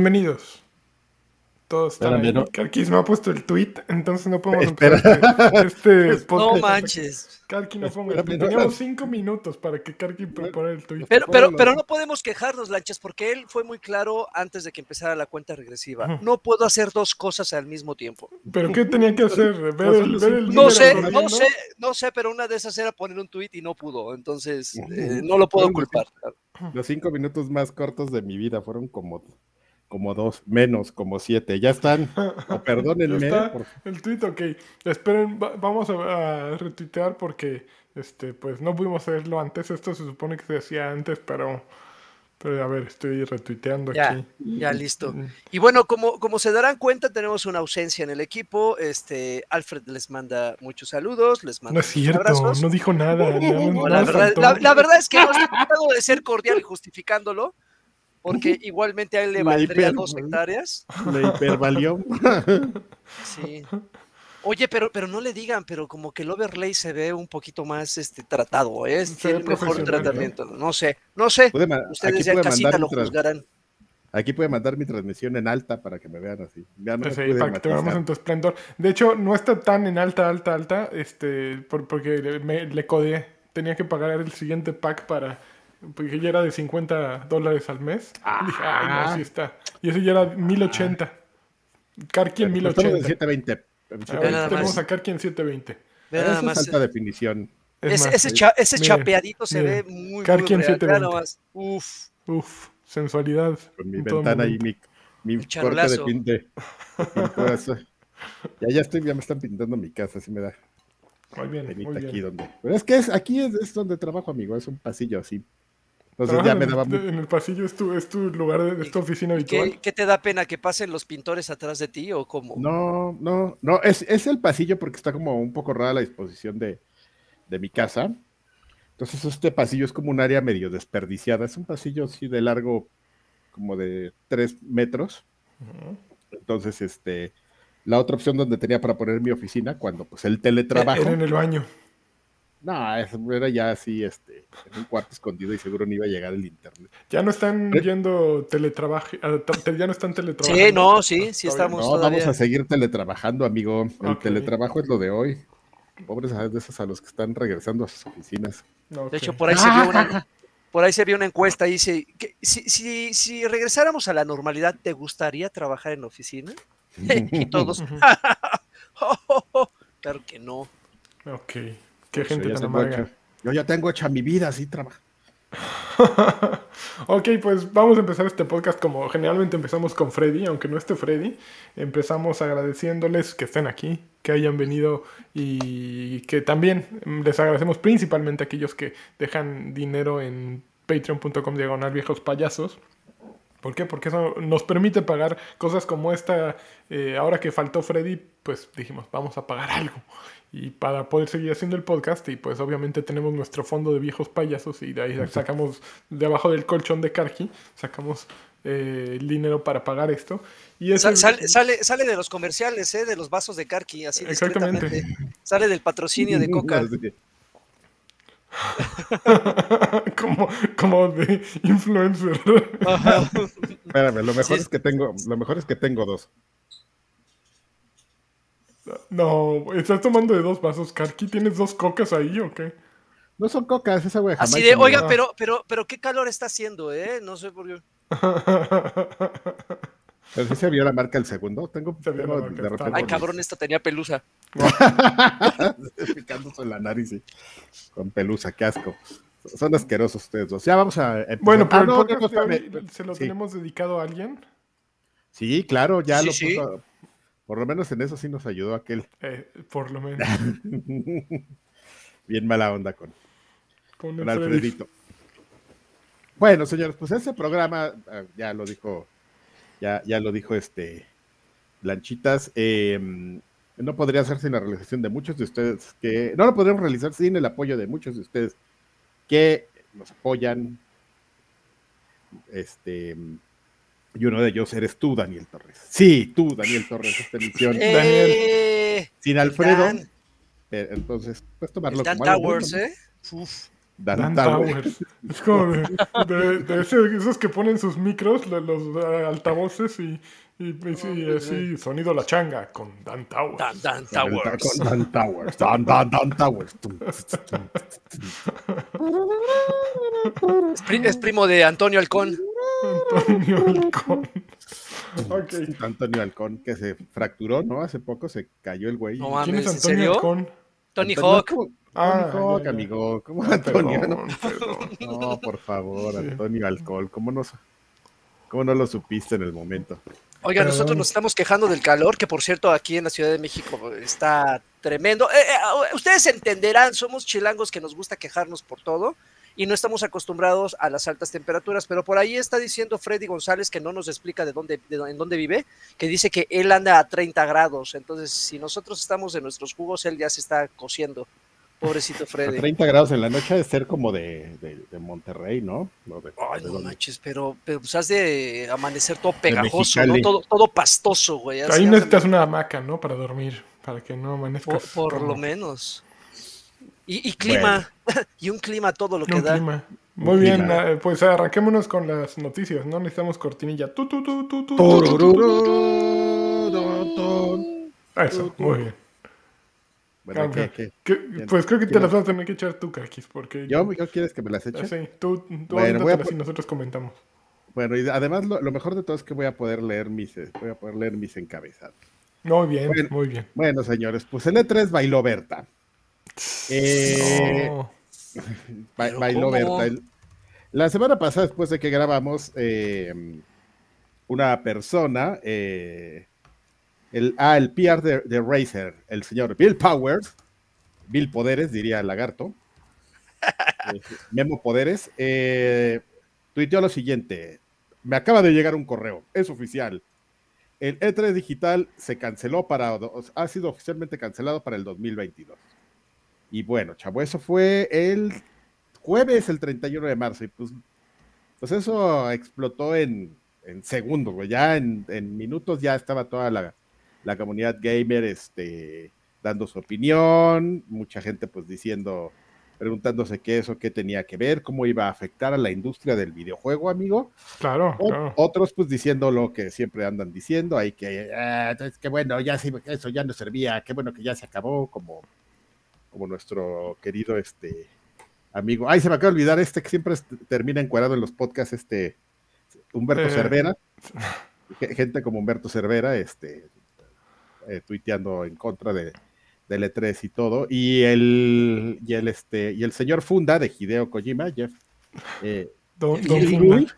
bienvenidos. Todos están Espérame, ahí. no. Karkis no ha puesto el tweet, entonces no podemos Espera. empezar este, este No podcast. manches. Karki no ponga el tweet. No. Teníamos cinco minutos para que Karki prepare el tweet. Pero, pero, Ponlo. pero no podemos quejarnos, Lanchas, porque él fue muy claro antes de que empezara la cuenta regresiva. No puedo hacer dos cosas al mismo tiempo. ¿Pero qué tenía que hacer? Ver el, ver el No sé, no sé, no sé, pero una de esas era poner un tweet y no pudo. Entonces, eh, no lo puedo culpar. Los cinco minutos más cortos de mi vida fueron como, como dos, menos, como siete. Ya están. O perdónenme. Ya está por- el tweet, ok. Esperen, va- vamos a, a retuitear porque este, pues no pudimos hacerlo antes. Esto se supone que se hacía antes, pero, pero a ver, estoy retuiteando Ya, aquí. ya listo. Mm. Y bueno, como, como se darán cuenta, tenemos una ausencia en el equipo. Este, Alfred les manda muchos saludos, les manda No es cierto, abrazos. no dijo nada. No, la, verdad, faltó. la- la verdad es que no estoy tratando de ser cordial y justificándolo, porque igualmente a él le La valdría hiper- dos hectáreas. Me hipervalió. Sí. Oye, pero, pero no le digan, pero como que el overlay se ve un poquito más este, tratado, ¿eh? Tiene mejor tratamiento. No sé, no sé. Ustedes ya casita mandar lo juzgarán. Aquí puede mandar mi transmisión en alta para que me vean así. Ya no me Sí, para que te veamos en tu esplendor. De hecho, no está tan en alta, alta, alta, este, por- porque le, me- le codeé. Tenía que pagar el siguiente pack para, porque ya era de 50 dólares al mes. Y dije, ay, no, Ah. sí está. Y ese ya era 1080. Karki en Pero estamos en 1080. 720. Ahora en Ve 720. nada tenemos más. a Karki en 720. Ve Esa nada es más. alta definición. Es Ese, más, ese, sí. cha- ese Miren, chapeadito se miren. ve muy, Karki en muy real. Ve 720. nada más. Uf. Uf, sensualidad. Con mi ventana y mi, mi corte de pinte. eso. Ya, ya estoy, ya me están pintando mi casa, así me da Muy bien, muy aquí bien. donde. Pero es que es, aquí es, es donde trabajo, amigo, es un pasillo así. Entonces Trabajas ya me en- daba mu- En el pasillo es tu, es tu lugar, de, es tu oficina ¿Y habitual. ¿Qué, qué te da pena? ¿Que pasen los pintores atrás de ti o cómo? No, no, no, es, es el pasillo porque está como un poco rara la disposición de, de mi casa. Entonces este pasillo es como un área medio desperdiciada. Es un pasillo así de largo como de tres metros. Entonces, este, la otra opción donde tenía para poner mi oficina, cuando pues el teletrabajo, Era en el baño. No, era ya así, este, en un cuarto escondido y seguro no iba a llegar el internet. Ya no están ¿Eh? yendo teletrabajo, ya no están teletrabajando. Sí, no, sí, sí estamos No, todavía. vamos a seguir teletrabajando, amigo. El teletrabajo es lo de hoy. Pobres a de esos a los que están regresando a sus oficinas. De hecho, por ahí se vio una, por ahí se vio una encuesta y dice, que si, si, si regresáramos a la normalidad, ¿te gustaría trabajar en oficina? y todos, Ujú. claro que no. Ok. Qué gente ya tan tengo amarga. hecha- Yo ya tengo hecha mi vida así trabajo. ok, pues vamos a empezar este podcast como generalmente empezamos con Freddy, aunque no esté Freddy. Empezamos agradeciéndoles que estén aquí, que hayan venido y que también mm, les agradecemos principalmente a aquellos que dejan dinero en patreon.com diagonal viejos payasos. ¿Por qué? Porque eso nos permite pagar cosas como esta. eh, ahora que faltó Freddy, pues dijimos, vamos a pagar algo. Y para poder seguir haciendo el podcast, y pues obviamente tenemos nuestro fondo de viejos payasos, y de ahí sacamos, de abajo del colchón de Karki, sacamos eh, el dinero para pagar esto. Y eso Sal- sal- sale, sale de los comerciales, ¿eh? de los vasos de Karki, así Exactamente. Sale del patrocinio de Coca. Como, como de influencer. Espérame, lo mejor Sí. es que tengo, lo mejor es que tengo dos. No, ¿estás tomando de dos vasos, Karki? ¿Tienes dos cocas ahí o qué? No son cocas, esa güey. Así de, oiga, pero, pero, pero qué calor está haciendo, ¿eh? No sé por qué. Pero sí se vio la marca el segundo. Tengo, Se vio tengo la marca, de está repente Ay, cabrón, esta tenía pelusa. picándose en la nariz y con pelusa, qué asco. Son asquerosos ustedes dos. Ya vamos a empezar. Bueno, pero Ah, el podcast no, de hoy espérame. se lo Sí. tenemos dedicado a alguien. Sí, claro, ya Sí, lo sí. Por lo menos en eso sí nos ayudó aquel. Eh, por lo menos. Bien mala onda con. Alfredito. Bueno, señores, pues ese programa, ah, ya lo dijo, ya, ya lo dijo este Blanchitas, eh, no podría hacer sin la realización de muchos de ustedes que, no lo podríamos realizar sin el apoyo de muchos de ustedes que nos apoyan. Este, y uno de ellos eres tú, Daniel Torres. Sí, tú, Daniel Torres, esta emisión. Eh, Sin Alfredo, Dan, eh, entonces, el tomarlo Dan como Towers. ¿eh? Uf. Dan, Dan Towers. Towers. Es como de, de- de ese- esos que ponen sus micros, lo- los, eh, altavoces y, y, y sí, así, sonido la changa con Dan Towers. Dan, Towers. con Dan Towers. Dan, Dan, Dan Towers. Es, pri- es primo de Antonio Halcón. Antonio Halcón. Antonio Halcón, que se fracturó, ¿no? Hace poco se cayó el güey. No ¿Quién es mames, ¿en Antonio serio? Halcón? Tony Antonio, Hawk. ¿cómo? Ah, Tony Hawk, ya, ya. amigo. ¿Cómo Antonio? perdón, No, perdón. no, por favor, Sí. Antonio Alcohol. ¿Cómo no, ¿Cómo no lo supiste en el momento? Oiga, Perdón. nosotros nos estamos quejando del calor, que por cierto aquí en la Ciudad de México está tremendo. Eh, eh, ustedes entenderán, somos chilangos que nos gusta quejarnos por todo y no estamos acostumbrados a las altas temperaturas, pero por ahí está diciendo Freddy González que no nos explica de dónde, de en dónde vive, que dice que él anda a 30 grados, entonces si nosotros estamos en nuestros jugos, él ya se está cociendo. Pobrecito A Freddy. 30 grados en la noche ha de ser como de, de, de Monterrey, ¿no? No, de- Ay, de no manches, pero, pero pues has de amanecer todo pegajoso, ¿no? Todo, todo pastoso, güey. Ahí necesitas una hamaca, ¿no? Para dormir, para que no Por, amanezcas. por como- lo menos. Y, y clima, y un clima todo lo que Un da. clima. Muy bien, eh, pues arranquémonos con las noticias, ¿no? Necesitamos cortinilla. Tu, tu, tu, tu, tu. Eso, muy bien. Bueno, Pues creo que te las vas a tener que echar tú, Kakis, porque... ¿Yo, ¿Yo quieres que me las eche? Sí, tú, tú Bueno, voy a y nosotros comentamos. Bueno, y además lo, lo mejor de todo es que voy a poder leer mis, eh, voy a poder leer mis encabezados. Muy bien, Bueno. muy bien. Bueno, señores, pues el E3 bailó Berta. Eh, No. Ba- ¿Pero bailó cómo? Berta. El- La semana pasada, después de que grabamos, eh, una persona, eh, el, ah, el PR de, de Razer, el señor Bill Powers, Bill Poderes, diría el lagarto, eh, Memo Poderes, eh, tuiteó lo siguiente: Me acaba de llegar un correo, es oficial. El E3 digital se canceló para, ha sido oficialmente cancelado para el 2022. Y bueno, chavo, eso fue el jueves, el 31 de marzo. Y pues, pues eso explotó en, en segundos, güey. Ya en, en minutos ya estaba toda la, la comunidad gamer este, dando su opinión. Mucha gente pues diciendo, preguntándose qué eso, qué tenía que ver, cómo iba a afectar a la industria del videojuego, amigo. Claro, O- claro. Otros pues diciendo lo que siempre andan diciendo, ahí que, ah, es que bueno, ya sí, eso ya no servía, qué bueno que ya se acabó, como, como nuestro querido este amigo. Ay, se me acaba de olvidar este que siempre termina encuadrado en los podcasts, este Humberto Eh. Cervera, ge- gente como Humberto Cervera, este eh, tuiteando en contra de del E3 y todo, y el, y el este, y el señor Funda de Hideo Kojima, Jeff, eh, Don, Funda.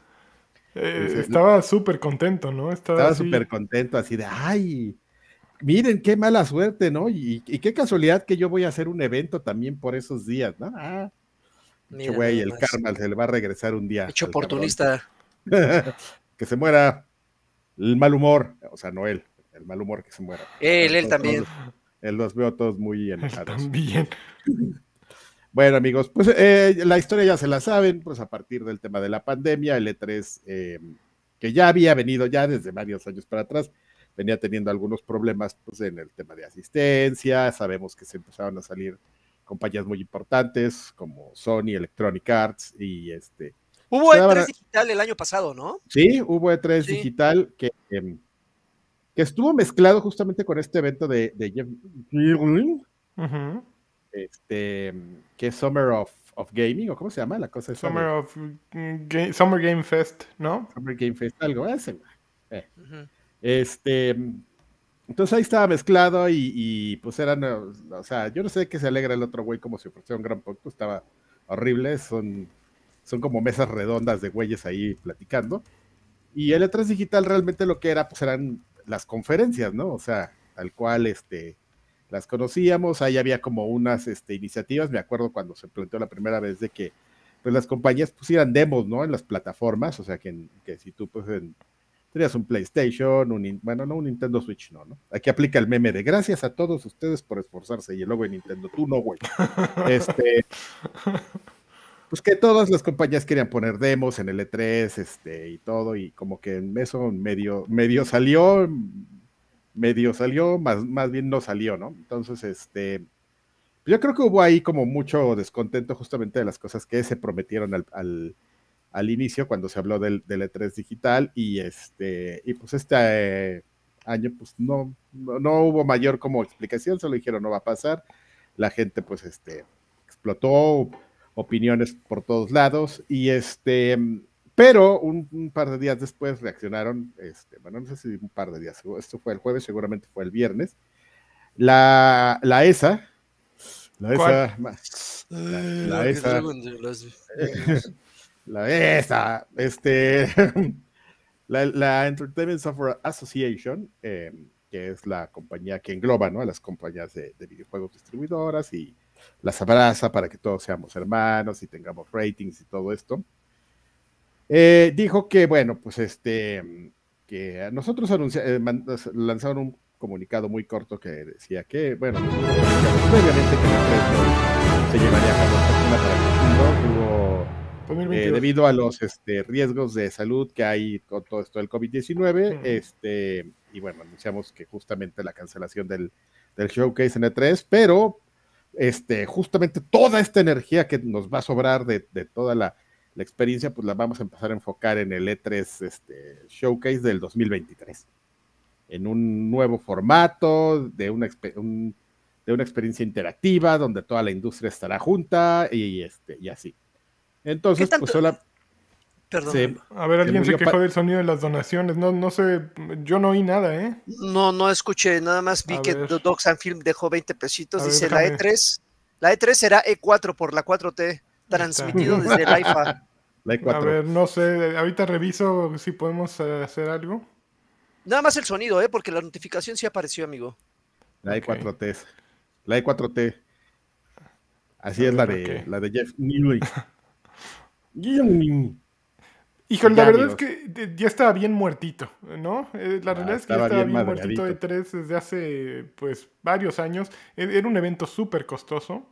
Eh, estaba súper contento, ¿no? Estaba, súper contento, así de, ay, miren qué mala suerte, ¿no? Y, y qué casualidad que yo voy a hacer un evento también por esos días, ¿no? Ah, Mira güey, el karma se le va a regresar un día. Hecho oportunista. que se muera el mal humor, o sea, no él, el mal humor que se muera. Él, él Todos- también. todos- él los veo todos muy enojados. también. Bueno, amigos, pues eh, la historia ya se la saben, pues a partir del tema de la pandemia, el E3, eh, que ya había venido ya desde varios años para atrás, venía teniendo algunos problemas pues, en el tema de asistencia, sabemos que se empezaron a salir compañías muy importantes como Sony, Electronic Arts y este, Hubo Se daban E3 a- digital el año pasado, ¿no? sí, hubo E3 Sí. digital que, em, que estuvo mezclado justamente con este evento de, de Jeff este, que es Summer of, of Gaming, o cómo se llama la cosa esa de- Summer, of, mm, Ga- Summer Game Fest, ¿no? Summer Game Fest, algo, ese. Ujú. Este, entonces ahí estaba mezclado y, y, pues eran, o sea, yo no sé qué se alegra el otro güey como si fuera un gran punto, estaba horrible, son, son como mesas redondas de güeyes ahí platicando. Y el E3 digital realmente lo que era, pues eran las conferencias, ¿no? O sea, tal cual, este, las conocíamos, ahí había como unas este, iniciativas, me acuerdo cuando se planteó la primera vez de que pues las compañías pusieran demos, ¿no? En las plataformas, o sea, que, que si tú pues en- tenías un PlayStation, un, bueno, no un Nintendo Switch, no, ¿no? Aquí aplica el meme de gracias a todos ustedes por esforzarse y el logo de Nintendo, tú no, güey. Este, pues que todas las compañías querían poner demos en el E3, este, y todo, y como que en eso medio, medio salió, medio salió, más, más bien no salió, ¿no? Entonces, este, Yo creo que hubo ahí como mucho descontento justamente de las cosas que se prometieron al, al, inicio cuando se habló del, del, E3 digital y este y pues este eh, año pues no, no, hubo mayor como explicación, solo dijeron no va a pasar. La gente pues este explotó opiniones por todos lados y este pero un, par de días después reaccionaron, este, bueno, no sé si un par de días, esto fue el jueves, seguramente fue el viernes, la, la ESA, la ESA, la, ESA, la ESA, este, la, Entertainment Software Association, eh, que es la compañía que engloba ¿no? a las compañías de, de, videojuegos distribuidoras y las abraza para que todos seamos hermanos y tengamos ratings y todo esto. Eh, dijo que, bueno, pues este, que nosotros eh, lanzaron un comunicado muy corto que decía que, bueno, previamente que se llevaría a cabo para el mundo, eh, debido a los este, riesgos de salud que hay con todo esto del COVID-19, este, y bueno, anunciamos que justamente la cancelación del, del showcase en E3, pero este, justamente toda esta energía que nos va a sobrar de, de toda la la experiencia pues la vamos a empezar a enfocar en el E3 este, Showcase del 2023, en un nuevo formato, de una, de una experiencia interactiva, donde toda la industria estará junta y, este, y así. Entonces, pues solo... Perdón. a ver, alguien se, quejó del sonido de las donaciones. No, no sé, yo no oí nada, ¿eh? No, no escuché, nada más vi que Docs and Film dejó 20 pesitos. dice la E3, la E3 será E4 por la 4T, transmitido desde el IFA. A ver, no sé, ahorita reviso si podemos eh, hacer algo. Nada más el sonido, ¿eh? Porque la notificación sí apareció, amigo. La E4T. La E4T. Así es la de, la de Jeff Newley. Híjole, la verdad es que ya estaba bien muertito, ¿no? Eh, la realidad es que ya estaba bien, muertito de tres desde hace, pues, varios años. E, era un evento súper costoso.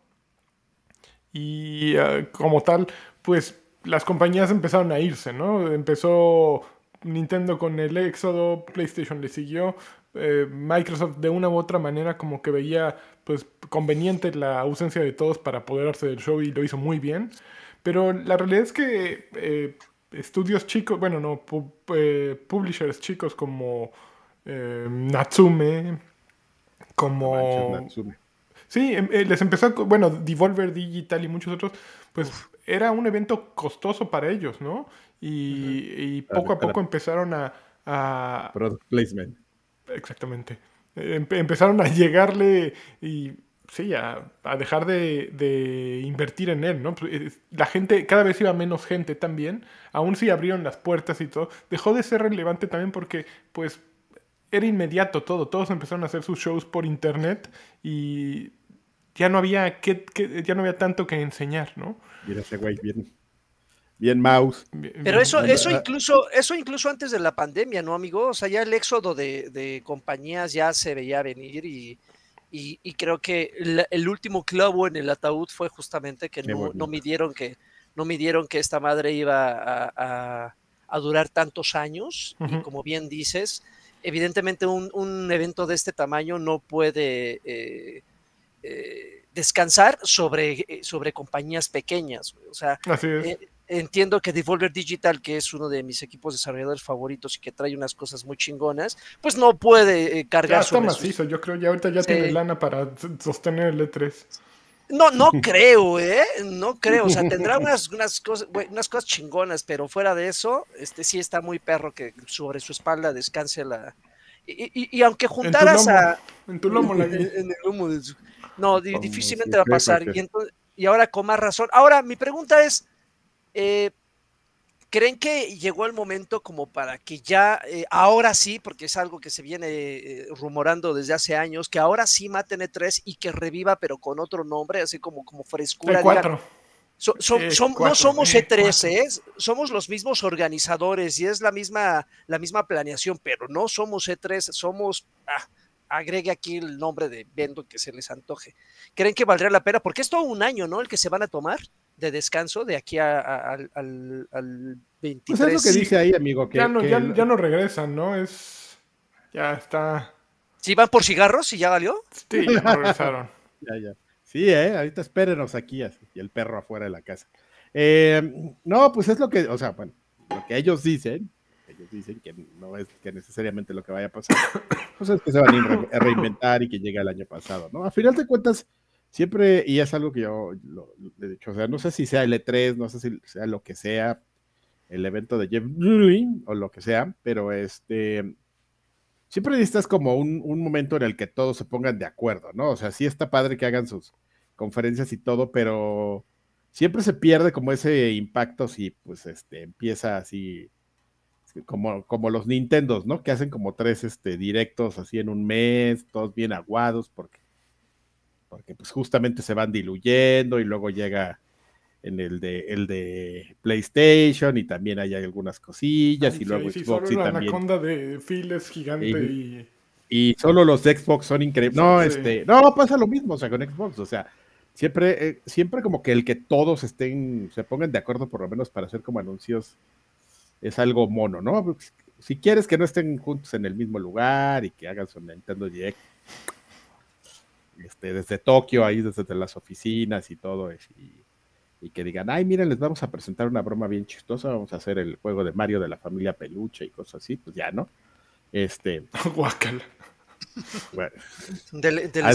Y ah, como tal, pues las compañías empezaron a irse, ¿no? Empezó Nintendo con el éxodo, PlayStation le siguió, eh, Microsoft de una u otra manera como que veía pues conveniente la ausencia de todos para apoderarse del show y lo hizo muy bien. Pero la realidad es que eh, estudios chicos, bueno, no, eh, publishers chicos como Natsume, como... Natsume. Sí, em, les empezó, bueno, Devolver Digital y muchos otros, pues era un evento costoso para ellos, ¿no? Y, poco a poco empezaron a, Product placement. Exactamente. empezaron a llegarle y sí, a, dejar de, invertir en él, ¿no? Pues, la gente, cada vez iba menos gente también, aún si abrieron las puertas y todo, dejó de ser relevante también porque, pues, era inmediato todo, todos empezaron a hacer sus shows por internet y ya no había, que, ya no había tanto que enseñar, ¿no? Mira ese güey bien, bien mouse. Pero eso, eso incluso, eso incluso antes de la pandemia, ¿no, amigo? O sea, ya el éxodo de, compañías ya se veía venir y, y, creo que el, último clavo en el ataúd fue justamente que no, no, midieron que no midieron que esta madre iba a, durar tantos años. Y como bien dices, evidentemente un, evento de este tamaño no puede eh, eh, descansar sobre, eh, sobre compañías pequeñas. O sea, entiendo que Devolver Digital, que es uno de mis equipos desarrolladores favoritos y que trae unas cosas muy chingonas, pues no puede cargar ya está macizo, yo creo, ya ahorita ya tiene lana para sostener el E3. No, no creo, ¿eh? No creo. O sea, tendrá unas, unas, cosas, unas cosas chingonas, pero fuera de eso, este sí está muy perro que sobre su espalda descanse la. Y, y, aunque juntaras a. En tu lomo, la en, en, el lomo de su... No, difícilmente va a pasar. Y, y, ahora con más razón. Ahora, mi pregunta es. Eh, ¿Creen que llegó el momento como para que ya, eh, ahora sí, porque es algo que se viene eh, rumorando desde hace años, que ahora sí maten E3 y que reviva, pero con otro nombre, así como, como frescura? E4. no somos E3, ¿eh? somos los mismos organizadores y es la misma, la misma planeación, pero no somos E3, somos, ah, agregue aquí el nombre de Vendo que se les antoje. ¿Creen que valdría la pena? Porque es todo un año, ¿no? El que se van a tomar de descanso de aquí al, al, 23. Pues es lo que dice ahí, amigo. Que, ya, no, ya, no regresan, ¿no? Es. Ya está. ¿Sí van por cigarros y ya valió? Sí, ya regresaron. ya, ya. Sí, ¿eh? ahorita espérenos aquí y el perro afuera de la casa. Eh, no, pues es lo que, o sea, bueno, lo que ellos dicen, ellos dicen que no es que necesariamente lo que vaya a pasar, pues es que se van a reinventar y que llega el año pasado, ¿no? A final de cuentas, siempre, y es algo que yo le he dicho, o sea, no sé si sea el E3, no sé si sea lo que sea, el evento de Jeff o lo que sea, pero este, siempre necesitas como un, un, momento en el que todos se pongan de acuerdo, ¿no? O sea, sí está padre que hagan sus conferencias y todo, pero siempre se pierde como ese impacto si pues este empieza así como, como los Nintendos, ¿no? Que hacen como tres este, directos así en un mes, todos bien aguados, porque, porque pues justamente se van diluyendo y luego llega en el de, el de PlayStation y también hay algunas cosillas y luego Xbox y también. anaconda de files gigante y, y... solo los Xbox son increíbles. No, este, no, pasa lo mismo, o sea, con Xbox, o sea, siempre, eh, siempre como que el que todos estén, se pongan de acuerdo por lo menos para hacer como anuncios es algo mono, ¿no? Pues, si quieres que no estén juntos en el mismo lugar y que hagan su Nintendo Direct este, desde Tokio, ahí desde las oficinas y todo, y, y que digan, ay, miren, les vamos a presentar una broma bien chistosa, vamos a hacer el juego de Mario de la familia peluche y cosas así, pues ya, ¿no? Este. Guacala. Bueno. Ah,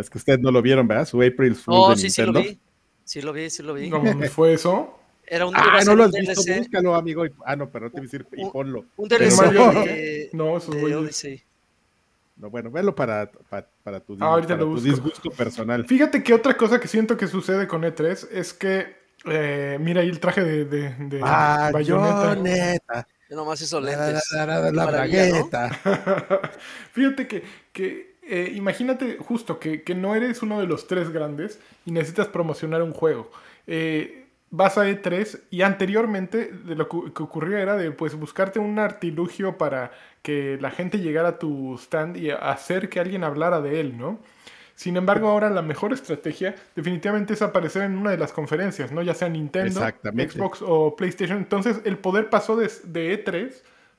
es, que, ustedes no lo vieron, ¿verdad? Su April Fool oh, sí, sí lo vi. Sí lo vi, sí lo vi. ¿Cómo fue eso? Era un Ah, no lo has visto, búscalo, amigo. Ah, no, pero no te voy a decir, y ponlo. Un DLC de, no, eso de Odyssey. No, bueno, velo para, para, tu, ah, disgusto personal. Fíjate que otra cosa que siento que sucede con E3 es que, eh, mira ahí el traje de, de, de Bayonetta. Nomás eso lentes. La, la, Fíjate que, que eh, imagínate justo que, que, no eres uno de los tres grandes y necesitas promocionar un juego. Eh, vas a E3 y anteriormente de lo que ocurría era de pues buscarte un artilugio para que la gente llegara a tu stand y hacer que alguien hablara de él, ¿no? Sin embargo, ahora la mejor estrategia definitivamente es aparecer en una de las conferencias, ¿no? Ya sea Nintendo, Xbox o PlayStation. Entonces, el poder pasó de, de E3,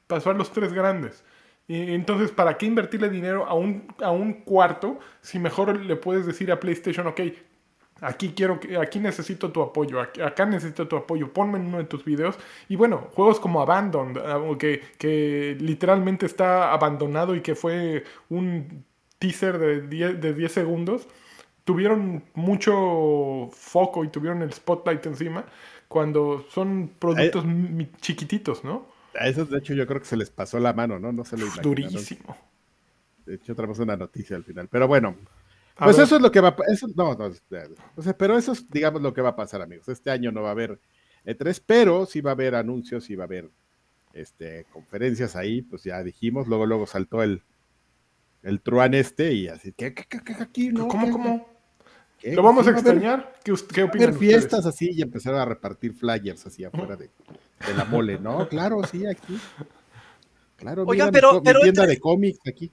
pasó a los tres grandes. Y entonces, ¿para qué invertirle dinero a un, a un cuarto si mejor le puedes decir a PlayStation, ok, Aquí quiero que, aquí necesito tu apoyo, acá necesito tu apoyo, ponme en uno de tus videos. Y bueno, juegos como Abandon, ah, que, que literalmente está abandonado y que fue un teaser de 10, de 10 segundos, tuvieron mucho foco y tuvieron el spotlight encima cuando son productos chiquititos, ¿no? A esos, de hecho, yo creo que se les pasó la mano, ¿no? No se lo imaginaron. Durísimo. De hecho, traemos una noticia al final. Pero bueno, pues eso es lo que va a pasar. No, no, pero eso es, digamos, lo que va a pasar, amigos. Este año no va a haber E3, pero sí va a haber anuncios, sí va a haber este, conferencias ahí, pues ya dijimos. Luego, luego saltó el, el Truan este y así, ¿qué, qué, qué, aquí? No, ¿Cómo, cómo? ¿Lo vamos a extrañar? ¿Qué, qué opinan ver fiestas así y empezaron a repartir flyers así afuera de, de la mole, ¿no? Claro, sí, aquí. Claro, Oigan, pero, pero tienda de cómics aquí.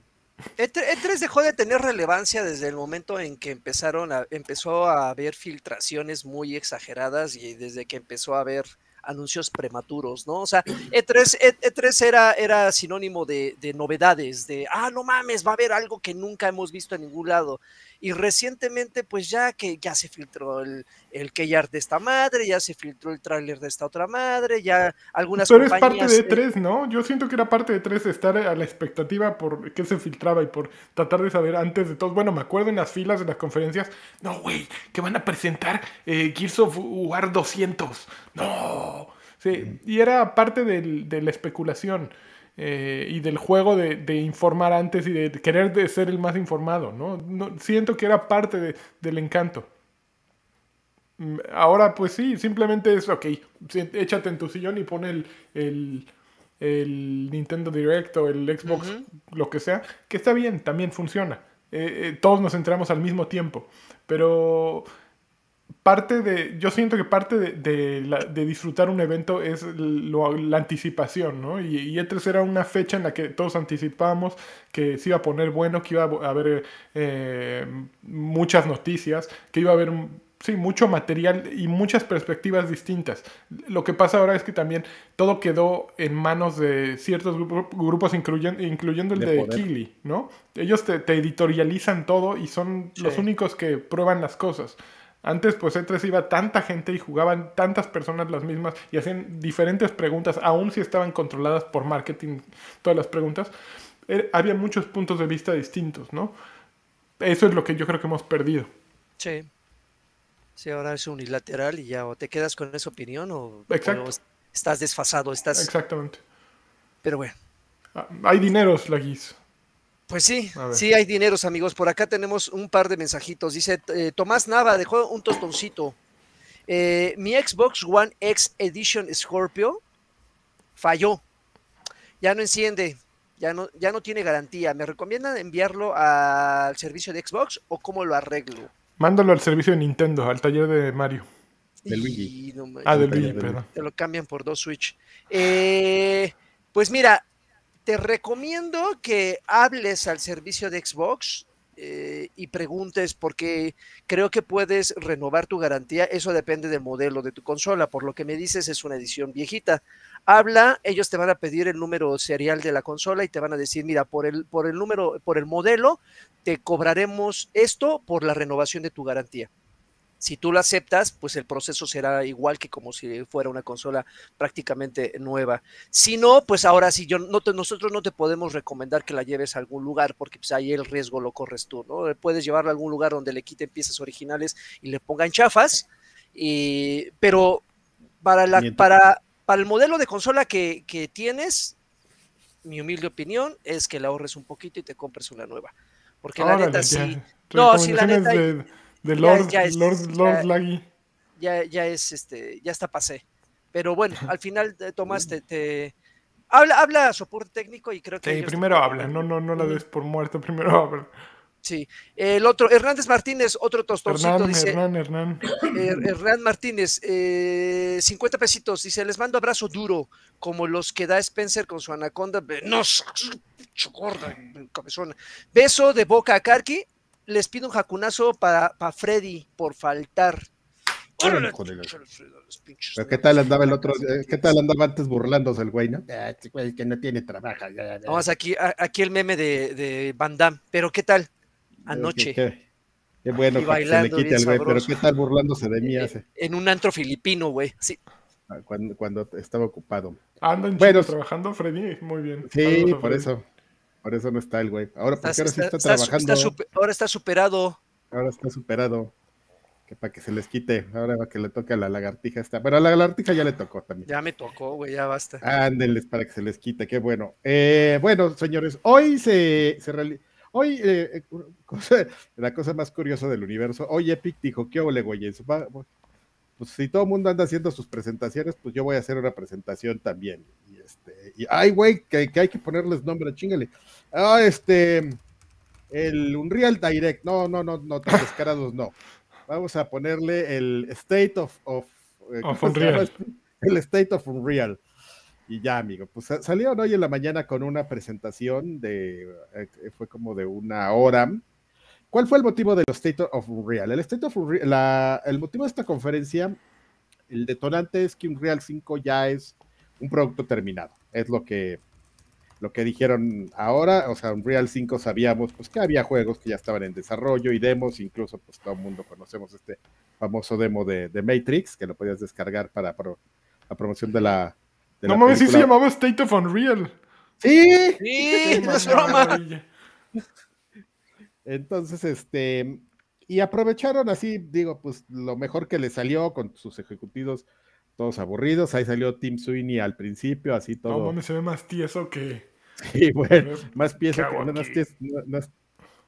E3 dejó de tener relevancia desde el momento en que empezaron a, empezó a haber filtraciones muy exageradas y desde que empezó a haber anuncios prematuros, ¿no? O sea, E3, E3 era, era sinónimo de, de, novedades, de, ah, no mames, va a haber algo que nunca hemos visto en ningún lado. Y recientemente, pues ya que ya se filtró el, el Keyard de esta madre, ya se filtró el tráiler de esta otra madre, ya algunas Pero es parte de tres, ¿no? Yo siento que era parte de tres estar a la expectativa por qué se filtraba y por tratar de saber antes de todo. Bueno, me acuerdo en las filas de las conferencias, no, güey, que van a presentar eh, Gears of War 200. No. Sí, y era parte de la especulación. Eh, y del juego de, informar antes y de querer de ser el más informado, ¿no? siento que era parte del encanto. Mm, ahora, pues sí, simplemente es, ok, échate en tu sillón y pon el, el, Nintendo Direct o el Xbox, lo que sea, que está bien, también funciona. Eh, eh, todos nos entramos al mismo tiempo, pero parte de, yo siento que parte de, disfrutar un evento es la anticipación, ¿no? Y, y E3 era una fecha en la que todos anticipábamos que se iba a poner bueno, que iba a haber eh, muchas noticias, que iba a haber sí, mucho material y muchas perspectivas distintas. Lo que pasa ahora es que también todo quedó en manos de ciertos grupos, incluyendo, incluyendo el de, de ¿no? Ellos te, editorializan todo y son los únicos que prueban las cosas. Antes, pues E3 iba tanta gente y jugaban tantas personas las mismas y hacían diferentes preguntas, aun si estaban controladas por marketing, todas las preguntas. Er, había muchos puntos de vista distintos, ¿no? Eso es lo que yo creo que hemos perdido. Sí. Sí, ahora es unilateral y ya o te quedas con esa opinión o, estás desfasado, estás... Exactamente. Pero bueno. Ah, hay dineros, la guis. Pues sí, sí hay dineros, amigos. Por acá tenemos un par de mensajitos. Dice eh, Tomás Nava, dejó un tostoncito. Eh, mi Xbox One X Edition Scorpio falló. Ya no enciende, ya no, ya no tiene garantía. ¿Me recomiendan enviarlo al servicio de Xbox o cómo lo arreglo? Mándalo al servicio de Nintendo, al taller de Mario. De Luigi. ah, de Luigi, perdón. Te lo cambian por dos Switch. Eh, pues mira, te recomiendo que hables al servicio de Xbox eh, y preguntes porque creo que puedes renovar tu garantía. Eso depende del modelo de tu consola. Por lo que me dices, es una edición viejita. Habla, ellos te van a pedir el número serial de la consola y te van a decir, mira, por el, por el número, por el modelo, te cobraremos esto por la renovación de tu garantía. Si tú lo aceptas, pues el proceso será igual que como si fuera una consola prácticamente nueva. Si no, pues ahora sí, yo no nosotros no te podemos recomendar que la lleves a algún lugar porque pues ahí el riesgo lo corres tú, ¿no? Puedes llevarla a algún lugar donde le quiten piezas originales y le pongan chafas, y, pero para, la, para, para el modelo de consola que, que tienes, mi humilde opinión es que la ahorres un poquito y te compres una nueva. Porque la neta sí. No, sí, la neta. De Lord, ya, ya, es, este, ya está pasé. Pero bueno, al final eh, Tomás te, habla, habla soporte técnico y creo que. Sí, primero habla, no, no, no la des por muerto, primero habla. Sí. El otro, Hernández Martínez, otro tostoncito, Hernán, dice. Hernán, Hernán. Hernán Martínez, eh, 50 pesitos, dice, les mando abrazo duro, como los que da Spencer con su anaconda. No, gorda, cabezona. Beso de boca a Karki, les pido un jacunazo para, para Freddy por faltar. ¿Qué tal andaba el otro? Eh, ¿Qué tal andaba antes burlándose el güey, no? Ah, este güey que no tiene trabajo. Vamos aquí, aquí el meme de, de Van Damme. Pero ¿qué tal? Anoche. Qué, bueno que se le quite al güey, pero ¿qué tal burlándose de mí hace? En un antro filipino, güey. Sí. Ah, cuando, cuando estaba ocupado. Andan bueno, trabajando, Freddy. Muy bien. Sí, por eso. Por eso no está el güey. Ahora, porque ahora sí está, trabajando. ahora está superado. Ahora está superado. Que para que se les quite. Ahora va que le toque a la lagartija esta. Pero a la lagartija ya le tocó también. Ya me tocó, güey, ya basta. Ándenles para que se les quite. Qué bueno. Eh, bueno, señores, hoy se, se Hoy, eh, eh, la cosa más curiosa del universo, hoy Epic dijo, ¿qué ole, güey? Pues si todo el mundo anda haciendo sus presentaciones, pues yo voy a hacer una presentación también. Y este, y ay, güey, que, hay que ponerles nombre, chingale. Ah, este, el Unreal Direct, no, no, no, no, tan descarados, no. Vamos a ponerle el State of, of, eh, Unreal. El State of Unreal. Y ya, amigo, pues salieron hoy en la mañana con una presentación de, eh, fue como de una hora. ¿Cuál fue el motivo del State of Unreal? El State of Unreal, el motivo de esta conferencia, el detonante es que Unreal 5 ya es un producto terminado. Es lo que, lo que dijeron ahora. O sea, Unreal 5 sabíamos pues, que había juegos que ya estaban en desarrollo y demos. Incluso, pues todo el mundo conocemos este famoso demo de, Matrix que lo podías descargar para la promoción de la. no mames, sí se llamaba State of Unreal. Sí, sí, no es broma. Entonces, este, y aprovecharon así, digo, pues lo mejor que le salió con sus ejecutivos todos aburridos. Ahí salió Tim Sweeney al principio, así todo. No mames, se ve más tieso que. Sí, bueno, más tieso que, más tieso, más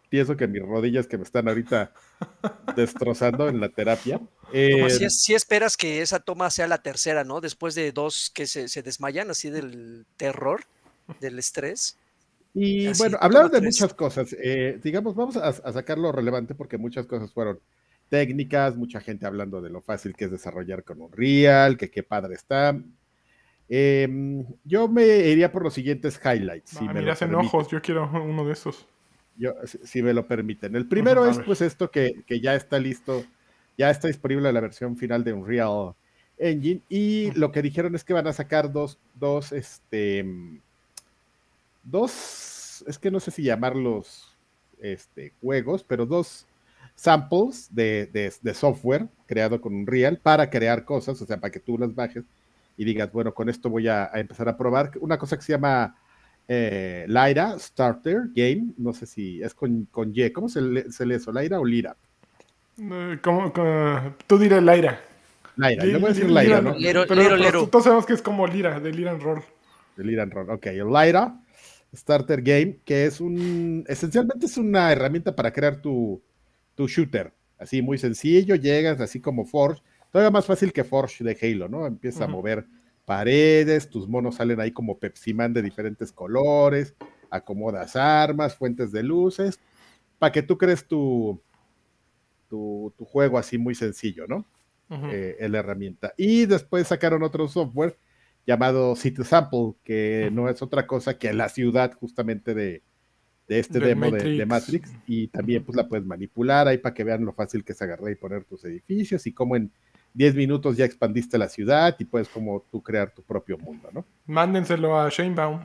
tieso que mis rodillas que me están ahorita destrozando en la terapia. Eh, si, esperas que esa toma sea la tercera, ¿no? Después de dos que se, se desmayan así del terror, del estrés. Y bueno, hablar de muchas cosas. Eh, digamos, vamos a, a, sacar lo relevante porque muchas cosas fueron técnicas, mucha gente hablando de lo fácil que es desarrollar con Unreal, que qué padre está. Em, yo me iría por los siguientes highlights. Si ah, me mira, ojos, yo quiero uno de esos. Yo, si, me lo permiten. El primero es pues esto que, que, ya está listo ya está disponible la versión final de Unreal Engine y lo que dijeron es que van a sacar dos, dos, este, dos, es que no sé si llamarlos este, juegos, pero dos samples de, de, software creado con Unreal para crear cosas, o sea, para que tú las bajes y digas, bueno, con esto voy a, empezar a probar una cosa que se llama eh, Lyra Starter Game, no sé si es con, con Y, ¿cómo se, le, se lee eso? ¿Lyra o Lira? Eh, ¿Cómo, tú dirás Lyra. Lyra, yo voy a decir Lyra, ¿no? pero, todos sabemos que es como Lira, de Lira and Roll. De Lira and Roll, ok. Lyra Starter Game, que es un, esencialmente es una herramienta para crear tu, tu shooter. Así muy sencillo, llegas así como Forge, todavía más fácil que Forge de Halo, ¿no? Empiezas a mover paredes, tus monos salen ahí como Pepsi Man de diferentes colores, acomodas armas, fuentes de luces, para que tú crees tu, tu, juego así muy sencillo, ¿no? Eh, en la herramienta. Y después sacaron otro software llamado City Sample, que no es otra cosa que la ciudad justamente de, este demo De, Matrix. Y también pues la puedes manipular ahí para que vean lo fácil que es agarrar y poner tus edificios y cómo en 10 minutos ya expandiste la ciudad y puedes como tú crear tu propio mundo, ¿no? Mándenselo a Shanebaum.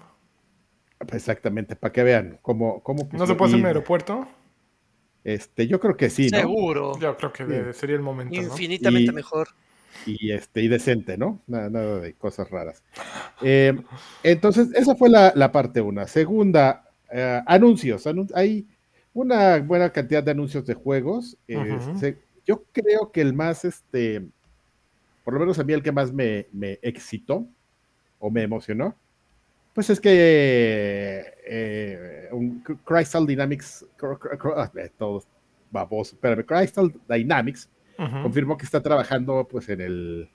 Exactamente, para que vean cómo... cómo ¿No se puede hacer en el aeropuerto? Este, yo creo que sí, ¿no? Seguro. Yo creo que sería el momento. Infinitamente mejor. Y, este, y decente, ¿no? Nada, de cosas raras. Eh, entonces, esa fue la, parte una. Segunda, eh, anuncios. hay una buena cantidad de anuncios de juegos. Este, yo creo que el más, este, por lo menos a mí el que más me, me excitó o me emocionó, pues es que eh, un Crystal Dynamics, ah, todos babos, pero Crystal Dynamics confirmó que está trabajando pues en el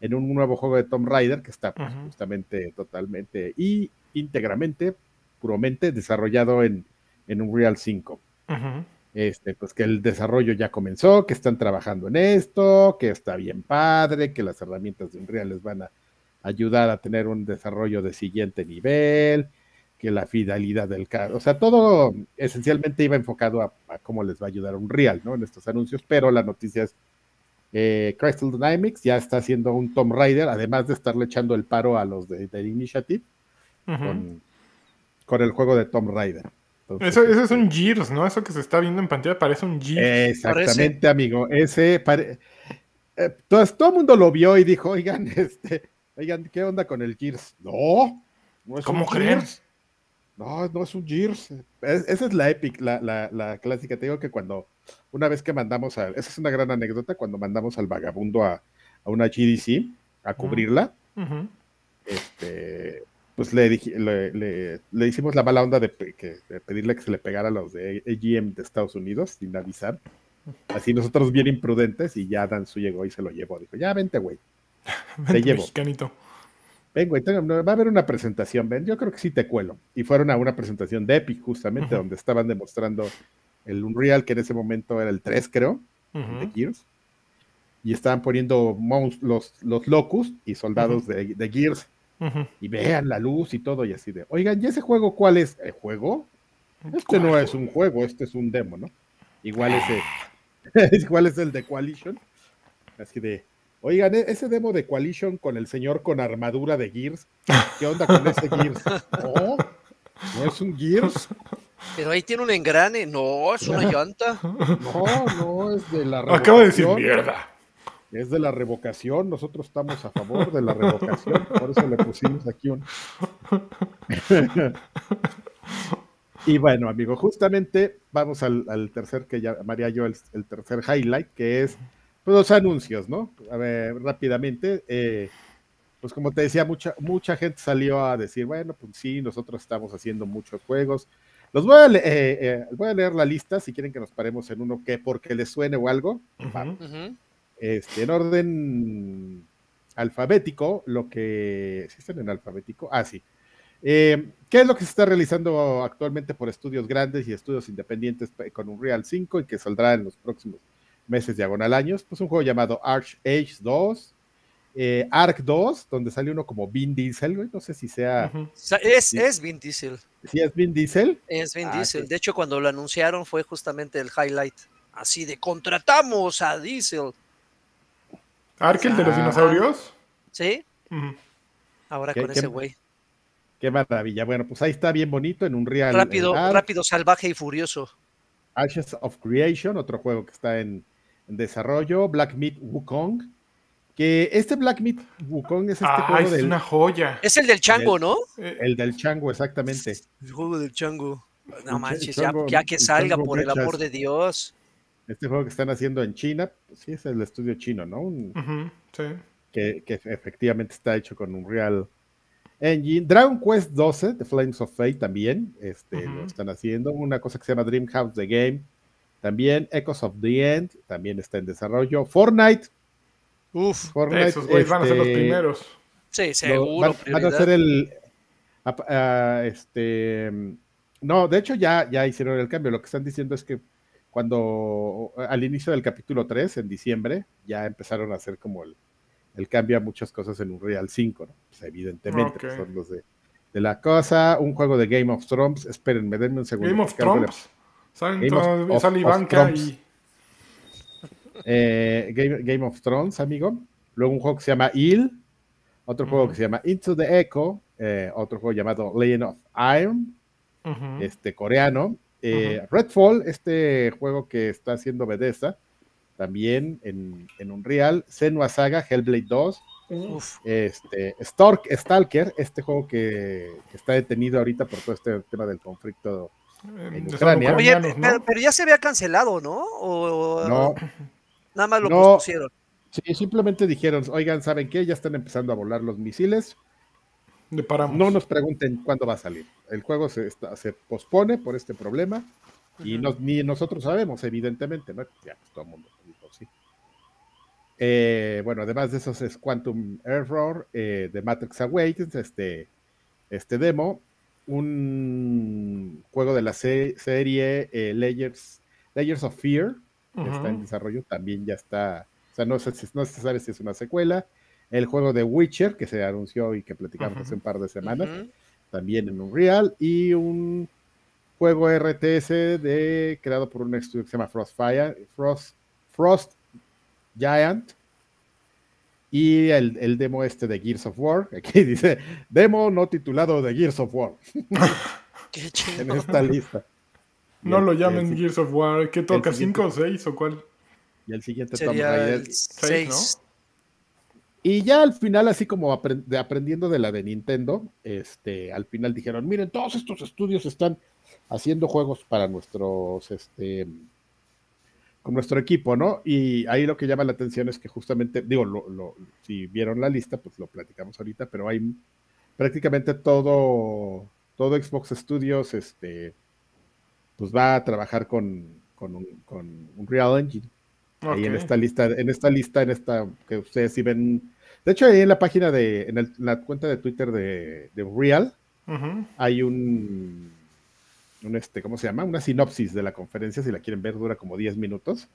en un nuevo juego de Tomb Raider que está pues, justamente totalmente y íntegramente, puramente desarrollado en, en Unreal 5. Este, pues que el desarrollo ya comenzó, que están trabajando en esto, que está bien padre, que las herramientas de Unreal les van a ayudar a tener un desarrollo de siguiente nivel, que la fidelidad del carro, o sea, todo esencialmente iba enfocado a, cómo les va a ayudar un real, ¿no? En estos anuncios, pero la noticia es eh, Crystal Dynamics ya está haciendo un Tomb Raider, además de estarle echando el paro a los de, Initiative con, el juego de Tomb Raider. eso, es un Gears, ¿no? Eso que se está viendo en pantalla parece un Gears. Exactamente, amigo. Ese eh, todo, el mundo lo vio y dijo, oigan, este, oigan, ¿qué onda con el Gears? No, no es ¿Cómo crees? No, no es un Gears. esa es la Epic, la, la, clásica. Te digo que cuando, una vez que mandamos a, esa es una gran anécdota, cuando mandamos al vagabundo a, una GDC a cubrirla, este, pues le, le, le, hicimos la mala onda de, pedirle que se le pegara a los de AGM de Estados Unidos sin avisar. Así nosotros bien imprudentes y ya Dan su llegó y se lo llevó. Dijo, ya vente, güey. Te llevo. Vengo, va a haber una presentación, ven, yo creo que sí te cuelo. Y fueron a una presentación de Epic, justamente, donde estaban demostrando el Unreal, que en ese momento era el 3, creo, de Gears. Y estaban poniendo los, los locus y soldados de, Gears. Y vean la luz y todo, y así de, oigan, ¿y ese juego cuál es? ¿El juego? Este no es un juego, este es un demo, ¿no? Igual ese, igual es el de Coalition. Así de, Oigan, e-, ese demo de Coalition con el señor con armadura de Gears, ¿qué onda con ese Gears? No, no es un Gears. Pero ahí tiene un engrane, no, es una llanta. No, no, es de la revocación. Acabo de decir mierda. Es de la revocación, nosotros estamos a favor de la revocación, por eso le pusimos aquí un... y bueno, amigo, justamente vamos al, tercer que llamaría yo el tercer highlight, que es pues, los anuncios, ¿no? A ver, rápidamente. Eh, pues como te decía, mucha, mucha gente salió a decir, bueno, pues sí, nosotros estamos haciendo muchos juegos. Los voy a, eh, eh, voy a leer la lista si quieren que nos paremos en uno que porque les suene o algo. este, en orden alfabético, lo que... ¿Sí están en alfabético? Ah, sí. ¿Qué es lo que se está realizando actualmente por estudios grandes y estudios independientes con un Real 5 y que saldrá en los próximos meses diagonal años, pues un juego llamado Arch Age 2, eh, Arc 2, donde sale uno como Vin Diesel, no sé si sea... es, es Vin Diesel. ¿Sí es Vin Diesel? Es Vin ah, Diesel. De hecho, cuando lo anunciaron fue justamente el highlight. Así de contratamos a Diesel. ¿Arkel de los Ah. dinosaurios? ¿Sí? Ahora ¿Qué- con ese güey. Qué maravilla. Bueno, pues ahí está bien bonito en un real. Rápido, rápido, salvaje y furioso. Ashes of Creation, otro juego que está en, en desarrollo. Black Meat Wukong. Que este Black Meat Wukong es este Ah, juego es del, una joya. Es el del chango, ¿no? Eh, el del chango, exactamente. El juego del chango. No manches, ya, que salga, por el amor de Dios. Este juego que están haciendo en China, pues sí, es el estudio chino, ¿no? Un- sí. que, que efectivamente está hecho con un Real Engine. Dragon Quest 12, The Flames of Fate también este, lo están haciendo. Una cosa que se llama Dreamhouse The Game también. Echoes of the End también está en desarrollo. Fortnite. Uf, Fortnite Esos güeyes van a ser los este, primeros. sí, lo- seguro. van, van a hacer el. este. No, de hecho ya, ya hicieron el cambio. Lo que están diciendo es que cuando al inicio del capítulo 3, en diciembre, ya empezaron a hacer como el, el cambio a muchas cosas en un Real 5, ¿no? Pues evidentemente, pues, son los de, de la cosa. Un juego de Game of Thrones. Espérenme, denme un segundo. Game of Thrones. Salen Game of- sale Ivanka y. Eh, Game, Game of Thrones, amigo. Luego un juego que se llama Il. Otro juego que se llama Into the Echo. eh, otro juego llamado Legend of Iron. Este coreano. Eh, Redfall, este juego que está haciendo Bethesda, también en, en Unreal. Senua Saga, Hellblade 2. Uf, Este, Stork, Stalker, este juego que, que está detenido ahorita por todo este tema del conflicto. En son Ucrania. Oye, ucranianos, ¿no? pero, pero ya se había cancelado, ¿no? O, No, nada más lo no. pospusieron. sí, simplemente dijeron, oigan, ¿saben qué? Ya están empezando a volar los misiles. Le paramos. No nos pregunten cuándo va a salir. El juego se, está- se pospone por este problema y nos- ni nosotros sabemos, evidentemente, ¿no? Ya, pues, todo el mundo dijo sí. Eh, bueno, además de esos es Quantum Error, eh, de Matrix Awakens, este, este demo, un juego de la se- serie eh, Layers, Layers of Fear, que está en desarrollo, también ya está, o sea, no, sé si- no se sabe si es una secuela. El juego de Witcher, que se anunció y que platicamos hace un par de semanas, también en Unreal, y un juego RTS de, creado por un estudio que se llama Frostfire, Frost, Frost Giant, y el, el demo este de Gears of War, aquí dice, demo no titulado de Gears of War, Qué en chingón. esta lista. Y No el- lo llamen Gears of War. ¿Qué toca? ¿Cinco o seis o cuál? Y el siguiente Tomb Sería Raider. el 6. Y ya al final, así como de aprendiendo de la de Nintendo, este, al final dijeron, miren, todos estos estudios están haciendo juegos para nuestros, este, con nuestro equipo, ¿no? Y ahí lo que llama la atención es que justamente, digo, lo- lo- si vieron la lista, pues lo platicamos ahorita, pero hay prácticamente todo, todo Xbox Studios, este, pues va a trabajar con, con, un, con Unreal Engine. Ahí en esta lista, en esta lista, en esta que ustedes sí ven. De hecho, ahí en la página de, en, el- en la cuenta de Twitter de, de Real, hay un, un este, ¿cómo se llama? Una sinopsis de la conferencia, si la quieren ver, dura como 10 minutos.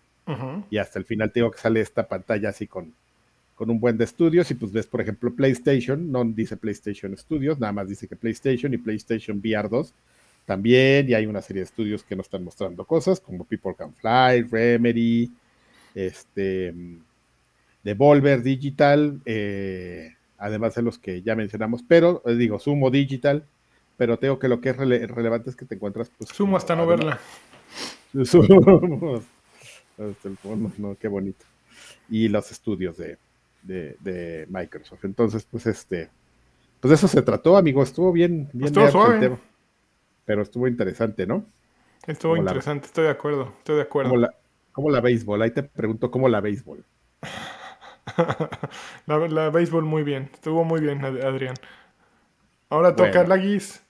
Y hasta el final te digo que sale esta pantalla así con, con un buen de estudios. Y pues ves, por ejemplo, PlayStation, no dice PlayStation Studios, nada más dice que PlayStation y PlayStation VR 2 también. Y hay una serie de estudios que nos están mostrando cosas como People Can Fly, Remedy, este, Devolver Digital, eh, además de los que ya mencionamos, pero eh, digo, Sumo Digital. Pero tengo que lo que es rele- relevante es que te encuentras. Pues, Sumo hasta no verla. Sumo. Este, el fondo, no, qué bonito. Y los estudios de, de, de Microsoft. Entonces, pues este, pues de eso se trató, amigo. Estuvo bien, bien Estuvo suave. tema. Pero estuvo interesante, ¿no? Estuvo Como la- interesante, estoy de acuerdo, estoy de acuerdo. Como la, como la béisbol. Ahí te pregunto cómo la béisbol. la, la béisbol muy bien, estuvo muy bien, Ad- Adrián. Ahora toca Bueno. la guis.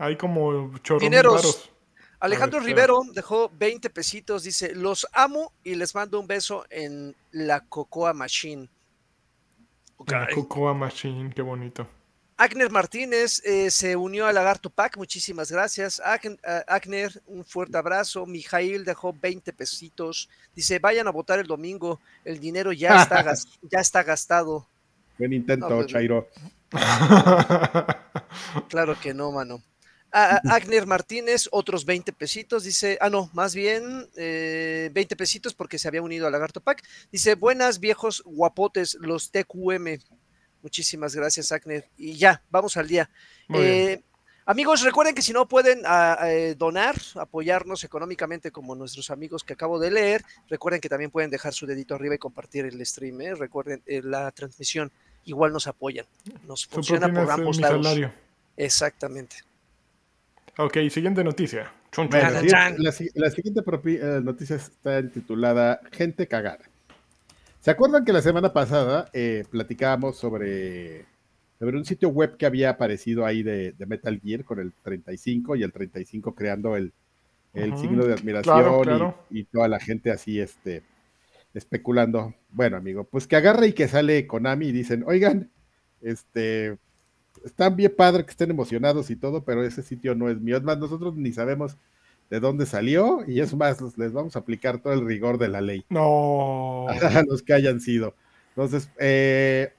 Hay como chorro mil Dineros. Alejandro. Rivero dejó 20 pesitos, dice, los amo y les mando un beso en la Cocoa Machine. La Cocoa Machine, qué bonito. Agner Martínez eh, se unió a Lagarto Pack, muchísimas gracias. Ag- Agner, un fuerte abrazo. Mijail dejó 20 pesitos. Dice, vayan a votar el domingo, el dinero ya está, gas- ya está gastado. Buen intento, No, pues, Chairo. Claro que no, mano. A- Agner Martínez, otros 20 pesitos, dice, ah, no, más bien eh, 20 pesitos porque se había unido a Lagarto Pack. Dice, buenas viejos guapotes, los TQM. Muchísimas gracias, Agner. Y ya, vamos al día. Eh, amigos, recuerden que si no pueden ah, eh, donar, apoyarnos económicamente como nuestros amigos que acabo de leer, recuerden que también pueden dejar su dedito arriba y compartir el stream. ¿eh? Recuerden, eh, la transmisión igual nos apoyan. Nos funciona por ambos lados. salario. Exactamente. Ok, siguiente noticia. Bueno, la, si- la siguiente propi- eh, noticia está titulada Gente cagada. ¿Se acuerdan que la semana pasada eh, platicábamos sobre, sobre un sitio web que había aparecido ahí de, de Metal Gear con el 35 y el 35 creando el, el signo de admiración Claro, y-. Y, toda la gente así este, especulando? Bueno, amigo, pues que agarre y que sale Konami y dicen, oigan, este, están bien padre que estén emocionados y todo, pero ese sitio no es mío. Es más, nosotros ni sabemos de dónde salió y es más, les vamos a aplicar todo el rigor de la ley No. a los que hayan sido. Entonces, eh,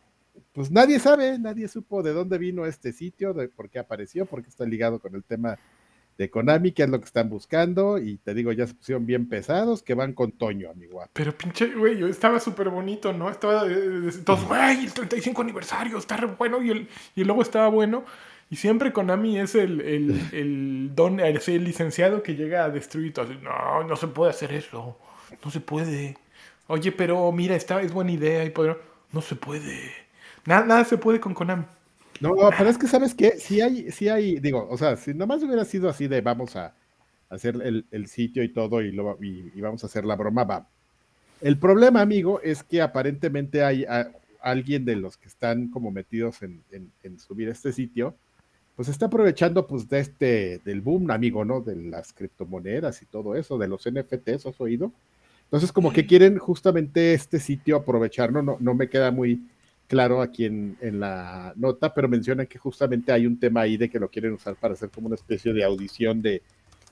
pues nadie sabe, nadie supo de dónde vino este sitio, de por qué apareció, por qué está ligado con el tema de Konami, qué es lo que están buscando, y te digo, ya se pusieron bien pesados, que van con Toño, amigo. Pero pinche, güey, estaba súper bonito, ¿no? Estaba eh, todos, güey, el 35 aniversario, está re bueno y el, y el logo estaba bueno. Y siempre Konami es el, el, el don, el, el licenciado que llega a destruir todo. No, no se puede hacer eso. No se puede. Oye, pero mira, esta es buena idea y poder... No se puede. Nada, nada se puede con Konami. No, pero es que, ¿sabes qué? Si hay, si hay, digo, o sea, si nomás hubiera sido así de vamos a hacer el, el sitio y todo y, lo, y, y vamos a hacer la broma, va. El problema, amigo, es que aparentemente hay a- alguien de los que están como metidos en, en- en subir este sitio, pues está aprovechando pues de este, del boom, amigo, ¿no? De las criptomonedas y todo eso, de los NFTs, ¿has oído? Entonces, como que quieren justamente este sitio aprovechar, no, no, no me queda muy claro aquí en, en la nota, pero mencionan que justamente hay un tema ahí de que lo quieren usar para hacer como una especie de audición de,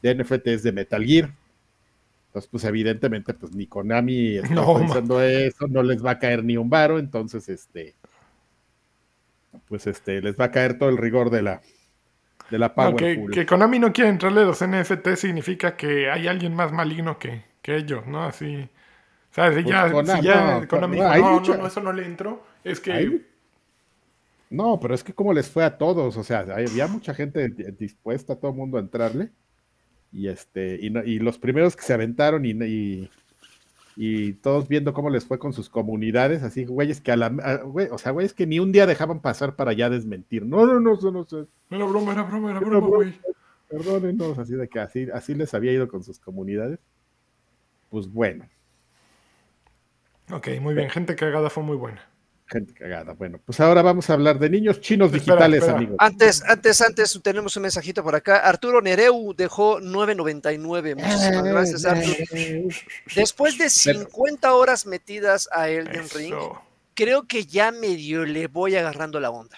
de NFTs de Metal Gear. Entonces, pues evidentemente, pues ni Konami está No, pensando eso, no les va a caer ni un varo, entonces, este, pues este, les va a caer todo el rigor de la, de la No, Power que, Konami no quiere entrarle los NFT significa que hay alguien más maligno que, que ellos, ¿no? Así. O sea, si Pues ya, Konami- si ya no, Konami no, dijo, no, no, no, eso no le entró, es que Hay- No, pero es que como les fue a todos, o sea, había mucha gente di- dispuesta, todo el mundo a entrarle. Y este, y, no- y los primeros que se aventaron y, y, y todos viendo cómo les fue con sus comunidades, así, güeyes que a la, a- güey, o sea, güeyes que ni un día dejaban pasar para ya desmentir. No, no, no, eso no sé, era broma, era broma, era broma. güey. perdónenos, así de que así, así les había ido con sus comunidades. Pues bueno, Ok, muy bien, gente cagada fue muy buena. gente cagada. Bueno, pues ahora vamos a hablar de niños chinos Espera, digitales, espera. amigos. Antes, antes, antes tenemos un mensajito por acá. Arturo Nereu dejó 9.99. Muchísimas gracias, Arturo. Después de 50 horas metidas a Elden Ring, Eso. creo que ya medio le voy agarrando la onda.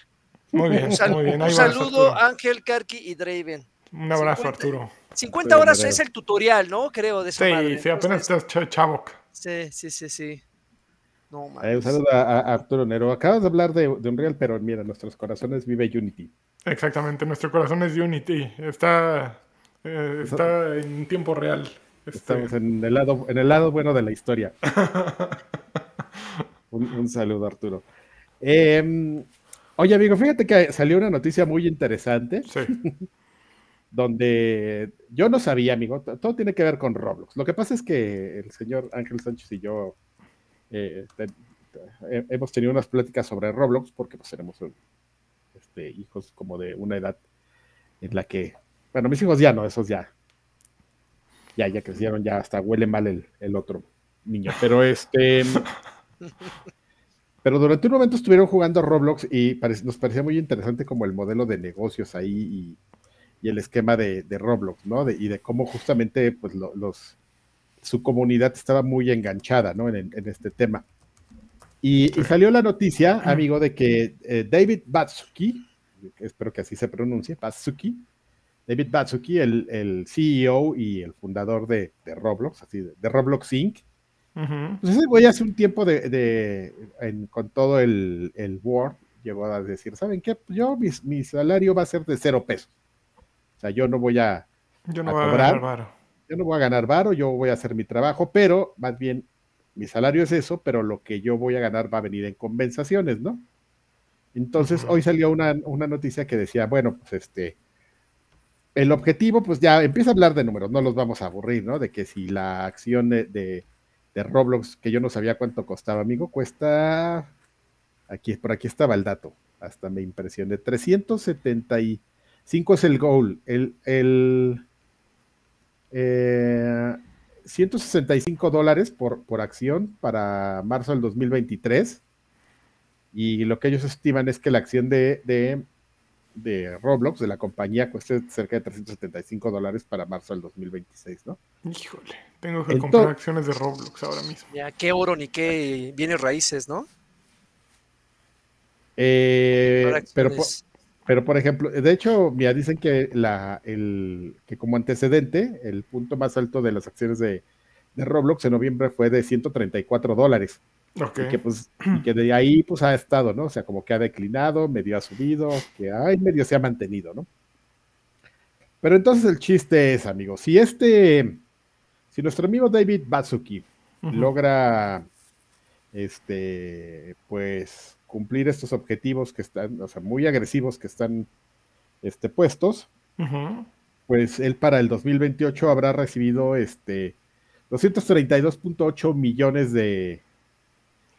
Muy bien, Un, sal- muy bien. un Ahí saludo. Ángel, Karki y Draven. Un abrazo, 50. Arturo. 50 Muy horas es el tutorial, ¿no? Creo de esa Sí, madre. sí, apenas Entonces, estás. Sí, sí, sí, sí. No, Eh, un saludo a, a Arturo Nero. Acabas de hablar de, de Unreal, pero mira, nuestros corazones vive Unity. Exactamente, nuestro corazón es Unity. Está, eh, está en tiempo real. Este, Estamos en el lado, en el lado bueno de la historia. un, un saludo, Arturo. Eh, oye, amigo, fíjate que salió una noticia muy interesante Sí. donde yo no sabía, amigo, todo tiene que ver con Roblox. Lo que pasa es que el señor Ángel Sánchez y yo eh, te- te- hemos tenido unas pláticas sobre Roblox porque pues tenemos este, hijos como de una edad en la que, bueno, mis hijos ya no, esos ya, ya, ya crecieron, ya hasta huele mal el, el otro niño, pero este... Pero durante un momento estuvieron jugando Roblox y nos parecía muy interesante como el modelo de negocios ahí y, el esquema de, de Roblox, ¿no? De- y de cómo justamente pues lo- los su comunidad estaba muy enganchada, ¿no? En, el- en este tema. Y, y salió la noticia, amigo, de que eh, David Batsuki, espero que así se pronuncie, Batsuki, David Batsuki, el, el CEO y el fundador de, de Roblox, así de, de Roblox Inc., Ujú. pues ese güey hace un tiempo de, de- en- con todo el, el Word llegó a decir, ¿saben qué? Yo, mi, mi salario va a ser de cero pesos. sea, yo no voy a, Yo no a voy a cobrar. varo. Yo no voy a ganar varo, yo voy a hacer mi trabajo, pero más bien mi salario es eso, pero lo que yo voy a ganar va a venir en compensaciones, ¿no? Entonces, hoy salió una, una noticia que decía, bueno, pues este, el objetivo, pues ya empieza a hablar de números, no los vamos a aburrir, ¿no? De que si la acción de, de- de Roblox, que yo no sabía cuánto costaba, amigo, cuesta, aquí, por aquí estaba el dato, hasta me impresioné, 375 es el goal, el, el, eh, 165 dólares por, por acción para marzo del 2023. Y lo que ellos estiman es que la acción de, de, de Roblox, de la compañía, cueste cerca de 375 dólares para marzo del 2026, ¿no? Híjole, tengo que Entonces- comprar acciones de Roblox ahora mismo. Ya, qué oro ni qué bienes raíces, ¿no? Eh, pero, por, acciones. Pero, por ejemplo, de hecho, mira, dicen que, la, el, que como antecedente, el punto más alto de las acciones de, de Roblox en noviembre fue de 134 dólares. Ok. y que pues y que de ahí pues ha estado, ¿no? O sea, como que ha declinado, medio ha subido, que ay, medio se ha mantenido, ¿no? Pero entonces el chiste es, amigos, si este, si nuestro amigo David Batsuki logra, este, pues cumplir estos objetivos que están, o sea, muy agresivos que están, este, puestos, pues él para el 2028 habrá recibido, este, 232.8 millones de,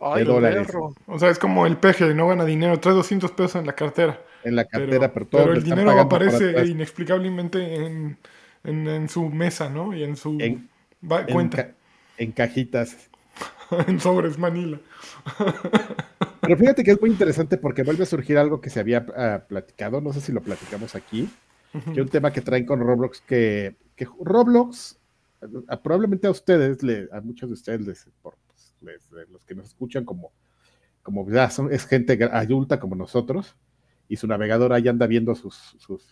Ay, de dólares. perro. O sea, es como el peje, no gana dinero, trae 200 pesos en la cartera. en la Pero, cartera, pero, todo pero le el dinero aparece inexplicablemente en, en, en su mesa, ¿no? Y en su en, cuenta, ca- en cajitas. en sobres Manila. Pero fíjate que es muy interesante porque vuelve a surgir algo que se había ah, platicado, no sé si lo platicamos aquí, Ujú. que un tema que traen con Roblox, que, que Roblox, ah, probablemente a ustedes, le- a muchos de ustedes, les, por, pues, les- eh, los que nos escuchan como, como ya son, es gente adulta como nosotros, y su navegador ahí anda viendo sus, sus-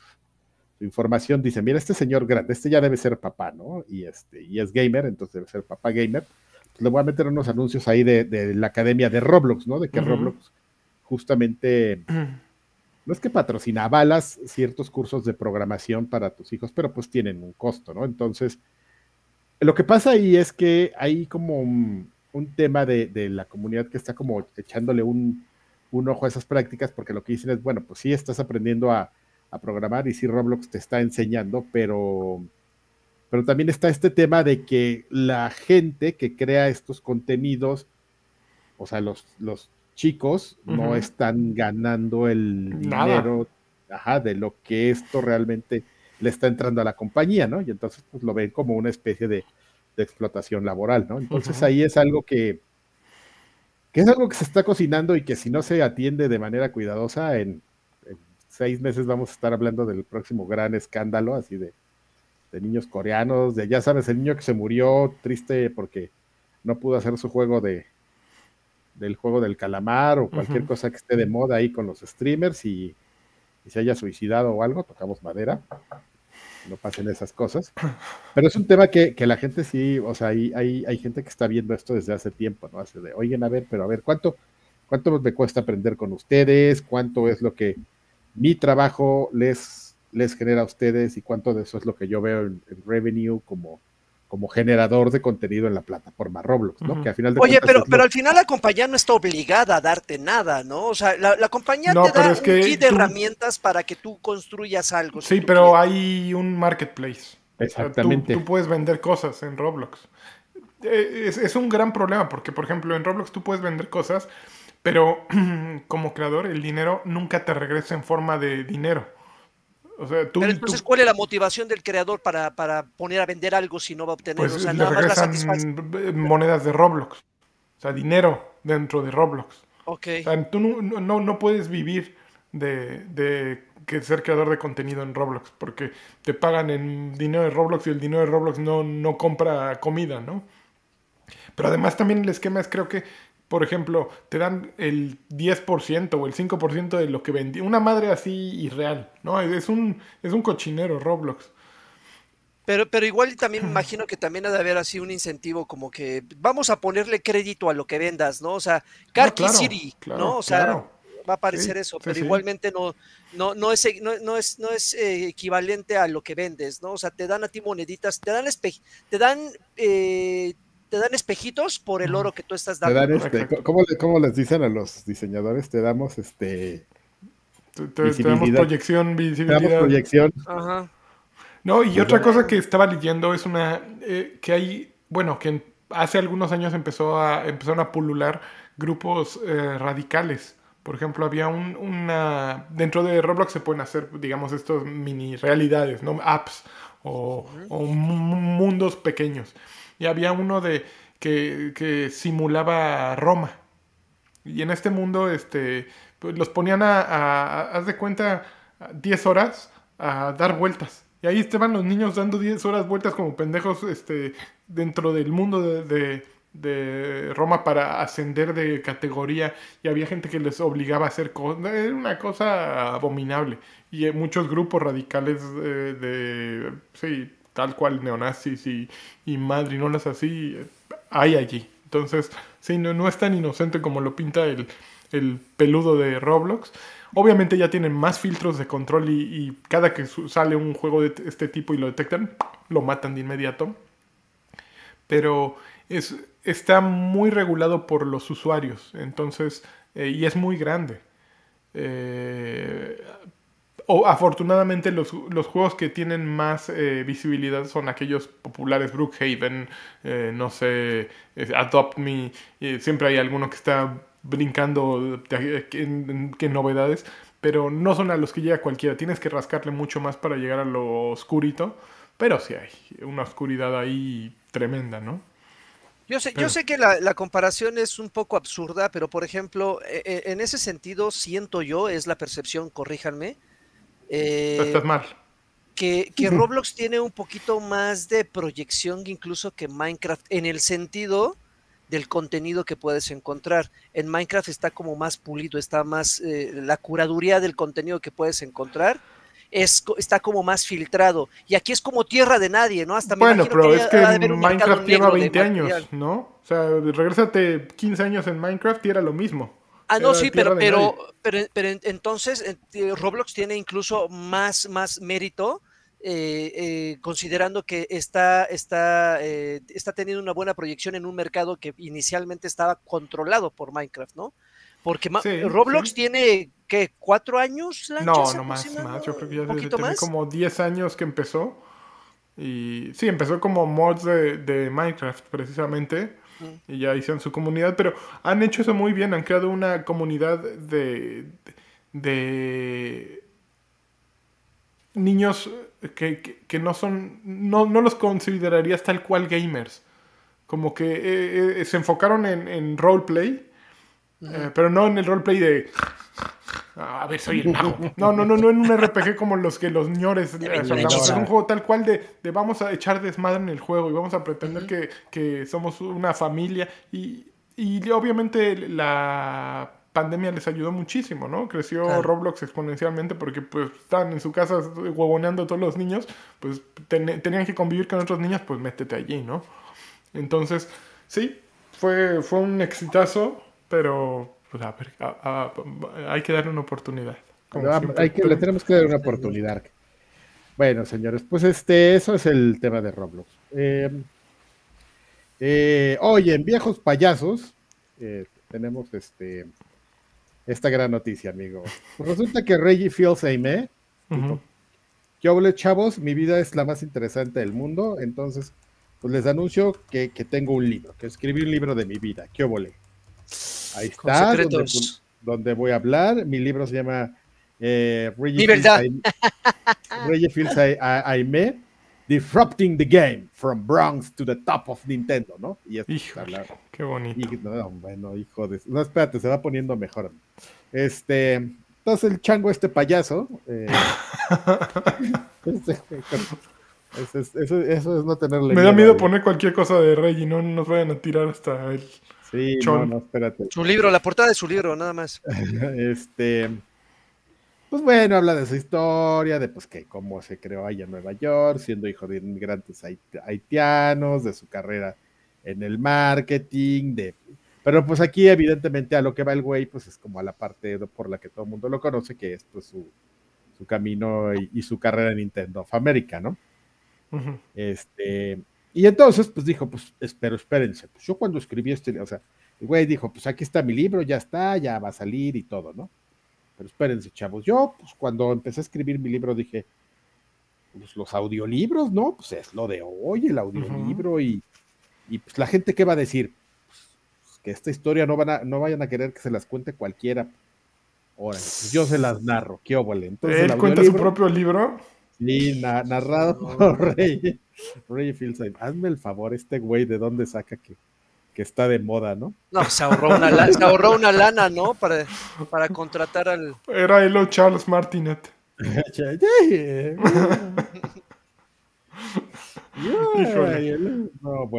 su información, dice, mira, este señor grande, este ya debe ser papá, ¿no? Y, este, y es gamer, entonces debe ser papá gamer. Le voy a meter unos anuncios ahí de, de la academia de Roblox, ¿no? De que. Roblox justamente no es que patrocina, avalas ciertos cursos de programación para tus hijos, pero pues tienen un costo, ¿no? Entonces, lo que pasa ahí es que hay como un, un tema de, de la comunidad que está como echándole un, un ojo a esas prácticas, porque lo que dicen es, bueno, pues sí estás aprendiendo a, a programar y sí Roblox te está enseñando, pero, pero también está este tema de que la gente que crea estos contenidos, o sea, los, los chicos no están ganando el dinero ajá, de lo que esto realmente le está entrando a la compañía, ¿no? Y entonces pues, lo ven como una especie de, de explotación laboral, ¿no? Entonces ahí es algo que, que es algo que se está cocinando y que si no se atiende de manera cuidadosa, en, en seis meses vamos a estar hablando del próximo gran escándalo, así de, de niños coreanos, de ya sabes, el niño que se murió triste porque no pudo hacer su juego de del juego del calamar o cualquier cosa que esté de moda ahí con los streamers y, y se haya suicidado o algo, tocamos madera, no pasen esas cosas. Pero es un tema que, que la gente sí, o sea, hay, hay, hay gente que está viendo esto desde hace tiempo, ¿no? Hace de, oigan, a ver, pero a ver, ¿cuánto, ¿cuánto me cuesta aprender con ustedes? ¿Cuánto es lo que mi trabajo les, les genera a ustedes? ¿Y cuánto de eso es lo que yo veo en, en revenue como, como generador de contenido en la plataforma Roblox, ¿no? Que al final de Oye, cuentas pero, lo- pero al final la compañía no está obligada a darte nada, ¿no? O sea, la, la compañía No, te da un kit de herramientas para que tú construyas algo. Sí, pero quieres. hay un marketplace. O sea, Exactamente. Tú, tú puedes vender cosas en Roblox. Eh, Es, es un gran problema porque, por ejemplo, en Roblox tú puedes vender cosas, pero como creador el dinero nunca te regresa en forma de dinero. O sea, tú, Pero tú- entonces, ¿cuál es la motivación del creador para, para poner a vender algo si no va a obtener? pues o sea, nada más la satisfacción. eh, monedas de Roblox. O sea, dinero dentro de Roblox. Ok. O sea, tú no, no- no, no puedes vivir de, de que ser creador de contenido en Roblox, porque te pagan en dinero de Roblox y el dinero de Roblox no, no compra comida, ¿no? Pero además también el esquema es creo que, por ejemplo, te dan el 10% o el 5% de lo que vendí. Una madre así irreal, ¿no? Es un, es un cochinero Roblox. Pero, pero igual también me imagino que también ha de haber así un incentivo como que vamos a ponerle crédito a lo que vendas, ¿no? O sea, Car No, claro, City, claro, ¿no? O sea, claro. va a aparecer Sí, eso, sí, pero sí. igualmente no, no, no es, no, no es, no es eh, equivalente a lo que vendes, ¿no? O sea, te dan a ti moneditas, te dan espe- te dan, eh, te dan espejitos por el oro que tú estás Te dando. este. ¿cómo, le- cómo les dicen a los diseñadores? Te damos este, Te, te- te damos Visibilidad. proyección, te damos visibilidad. proyección. Ajá. No, y Pues otra cosa que estaba leyendo es una eh, que hay, bueno, que hace algunos años empezó a empezaron a pulular grupos eh, radicales. Por ejemplo, había un, una dentro de Roblox se pueden hacer, digamos, estos mini realidades, no apps o, o mu- mundos pequeños. Y había uno de que, que simulaba Roma. Y en este mundo, este, pues los ponían a, haz de cuenta, a 10 horas a dar vueltas. Y ahí estaban los niños dando 10 horas vueltas como pendejos este, dentro del mundo de, de- de Roma para ascender de categoría. Y había gente que les obligaba a hacer cosas. Era una cosa abominable. Y eh, muchos grupos radicales eh, de, sí, tal cual neonazis y, y madrinolas así, hay allí. Entonces, sí, no, no es tan inocente como lo pinta el, el peludo de Roblox. Obviamente ya tienen más filtros de control y, cada que sale un juego de este tipo y lo detectan, lo matan de inmediato. Pero es, está muy regulado por los usuarios, entonces, eh, y es muy grande. Eh, o, afortunadamente los, los juegos que tienen más eh, visibilidad son aquellos populares, Brookhaven, eh, no sé, Adopt Me, eh, siempre hay alguno que está brincando en, novedades, pero no son a los que llega cualquiera, tienes que rascarle mucho más para llegar a lo oscurito, pero sí hay una oscuridad ahí tremenda, ¿no? Yo sé, yo sé que la, la comparación es un poco absurda, pero por ejemplo, e- e- en ese sentido siento yo, es la percepción, corríjanme, eh, Estás mal. que, que Roblox tiene un poquito más de proyección incluso que Minecraft, en el sentido del contenido que puedes encontrar. En Minecraft está como más pulido, está más, eh, la curaduría del contenido que puedes encontrar es, está como más filtrado. Y aquí es como tierra de nadie, ¿no? Hasta Bueno, pero que es que Minecraft lleva negro de 20 años. ¿no? O sea, regrésate 15 años en Minecraft y era lo mismo. Ah, no, sí, pero, pero, pero, pero en- entonces eh, eh, Roblox tiene incluso más, más mérito, eh, eh, considerando que está, está, eh, está teniendo una buena proyección en un mercado que inicialmente estaba controlado por Minecraft, ¿no? Porque Sí, Roblox sí. tiene, ¿qué? ¿Cuatro años? No, no más, más. Yo creo que ya ¿Un debe poquito tener más? como 10 años que empezó. Y sí, empezó como mods de, de Minecraft precisamente. Y ya hicieron su comunidad. Pero han hecho eso muy bien. Han creado una comunidad de, de niños que, que- que no son. No, no los considerarías tal cual gamers. Como que eh, eh, se enfocaron en, en roleplay. eh, pero no en el roleplay de. A ver, soy el mago. No, no, no, no en un RPG como los que los ñores a. Es un juego tal cual de, de vamos a echar desmadre en el juego y vamos a pretender que, que somos una familia. Y, y obviamente la pandemia les ayudó muchísimo, ¿no? Creció Claro. Roblox exponencialmente porque pues estaban en su casa huevoneando todos los niños, pues ten- tenían que convivir con otros niños, pues métete allí, ¿no? Entonces, sí, fue, fue un exitazo, pero pues, a ver, a- a- hay que darle una oportunidad. como siempre. hay que, le tenemos que dar una oportunidad. Bueno, señores, pues este, eso es el tema de Roblox. Eh, eh, oye, en Viejos Payasos eh, tenemos este esta gran noticia, amigo. Pues resulta que Reggie Fields Aimee, Ujú. yo hablé, chavos, mi vida es la más interesante del mundo, entonces pues les anuncio que, que tengo un libro, que escribí un libro de mi vida, ¿qué volé? Ahí está, donde, voy a hablar. Mi libro se llama eh, Reggie Fields verdad. Aimee- Reggie Fields Ai- Ai- Aimee, Disrupting the Game, From Bronx to the Top of Nintendo, ¿no? Y esto habla- qué bonito. y- no, bueno, hijo de... No, espérate, se va poniendo mejor. Este, entonces el chango, este payaso... eh, este, eso, es, eso- eso es no tenerle Me da miedo poner cualquier cosa de y no nos vayan a tirar hasta el... Sí, no, chon. no, espérate. Su libro, la portada de su libro, nada más. Este, pues bueno, habla de su historia, de pues que cómo se creó allá en Nueva York, siendo hijo de inmigrantes hait- haitianos, de su carrera en el marketing, de Pero pues aquí evidentemente a lo que va el güey, pues es como a la parte por la que todo el mundo lo conoce, que es pues su, su camino y, su carrera en Nintendo of America, ¿no? Este, y entonces pues dijo, pues espero, espérense, pues yo cuando escribí este, o sea, el güey dijo, pues aquí está mi libro, ya está, ya va a salir y todo, ¿no? Pero espérense, chavos, yo pues cuando empecé a escribir mi libro dije, pues los audiolibros, ¿no? Pues es lo de hoy, el audiolibro y, y pues la gente qué va a decir, que esta historia no, van a, no vayan a querer que se las cuente cualquiera. Ahora, pues yo se las narro, qué óvole. Entonces, ¿Él cuenta su propio libro? Sí, narrado por Rey, Rey Hazme el favor, este güey, ¿de dónde saca que, que está de moda, no? No, se ahorró una, lana, se ahorró una lana, ¿no? Para, para contratar al... Era él o Charles Martinet.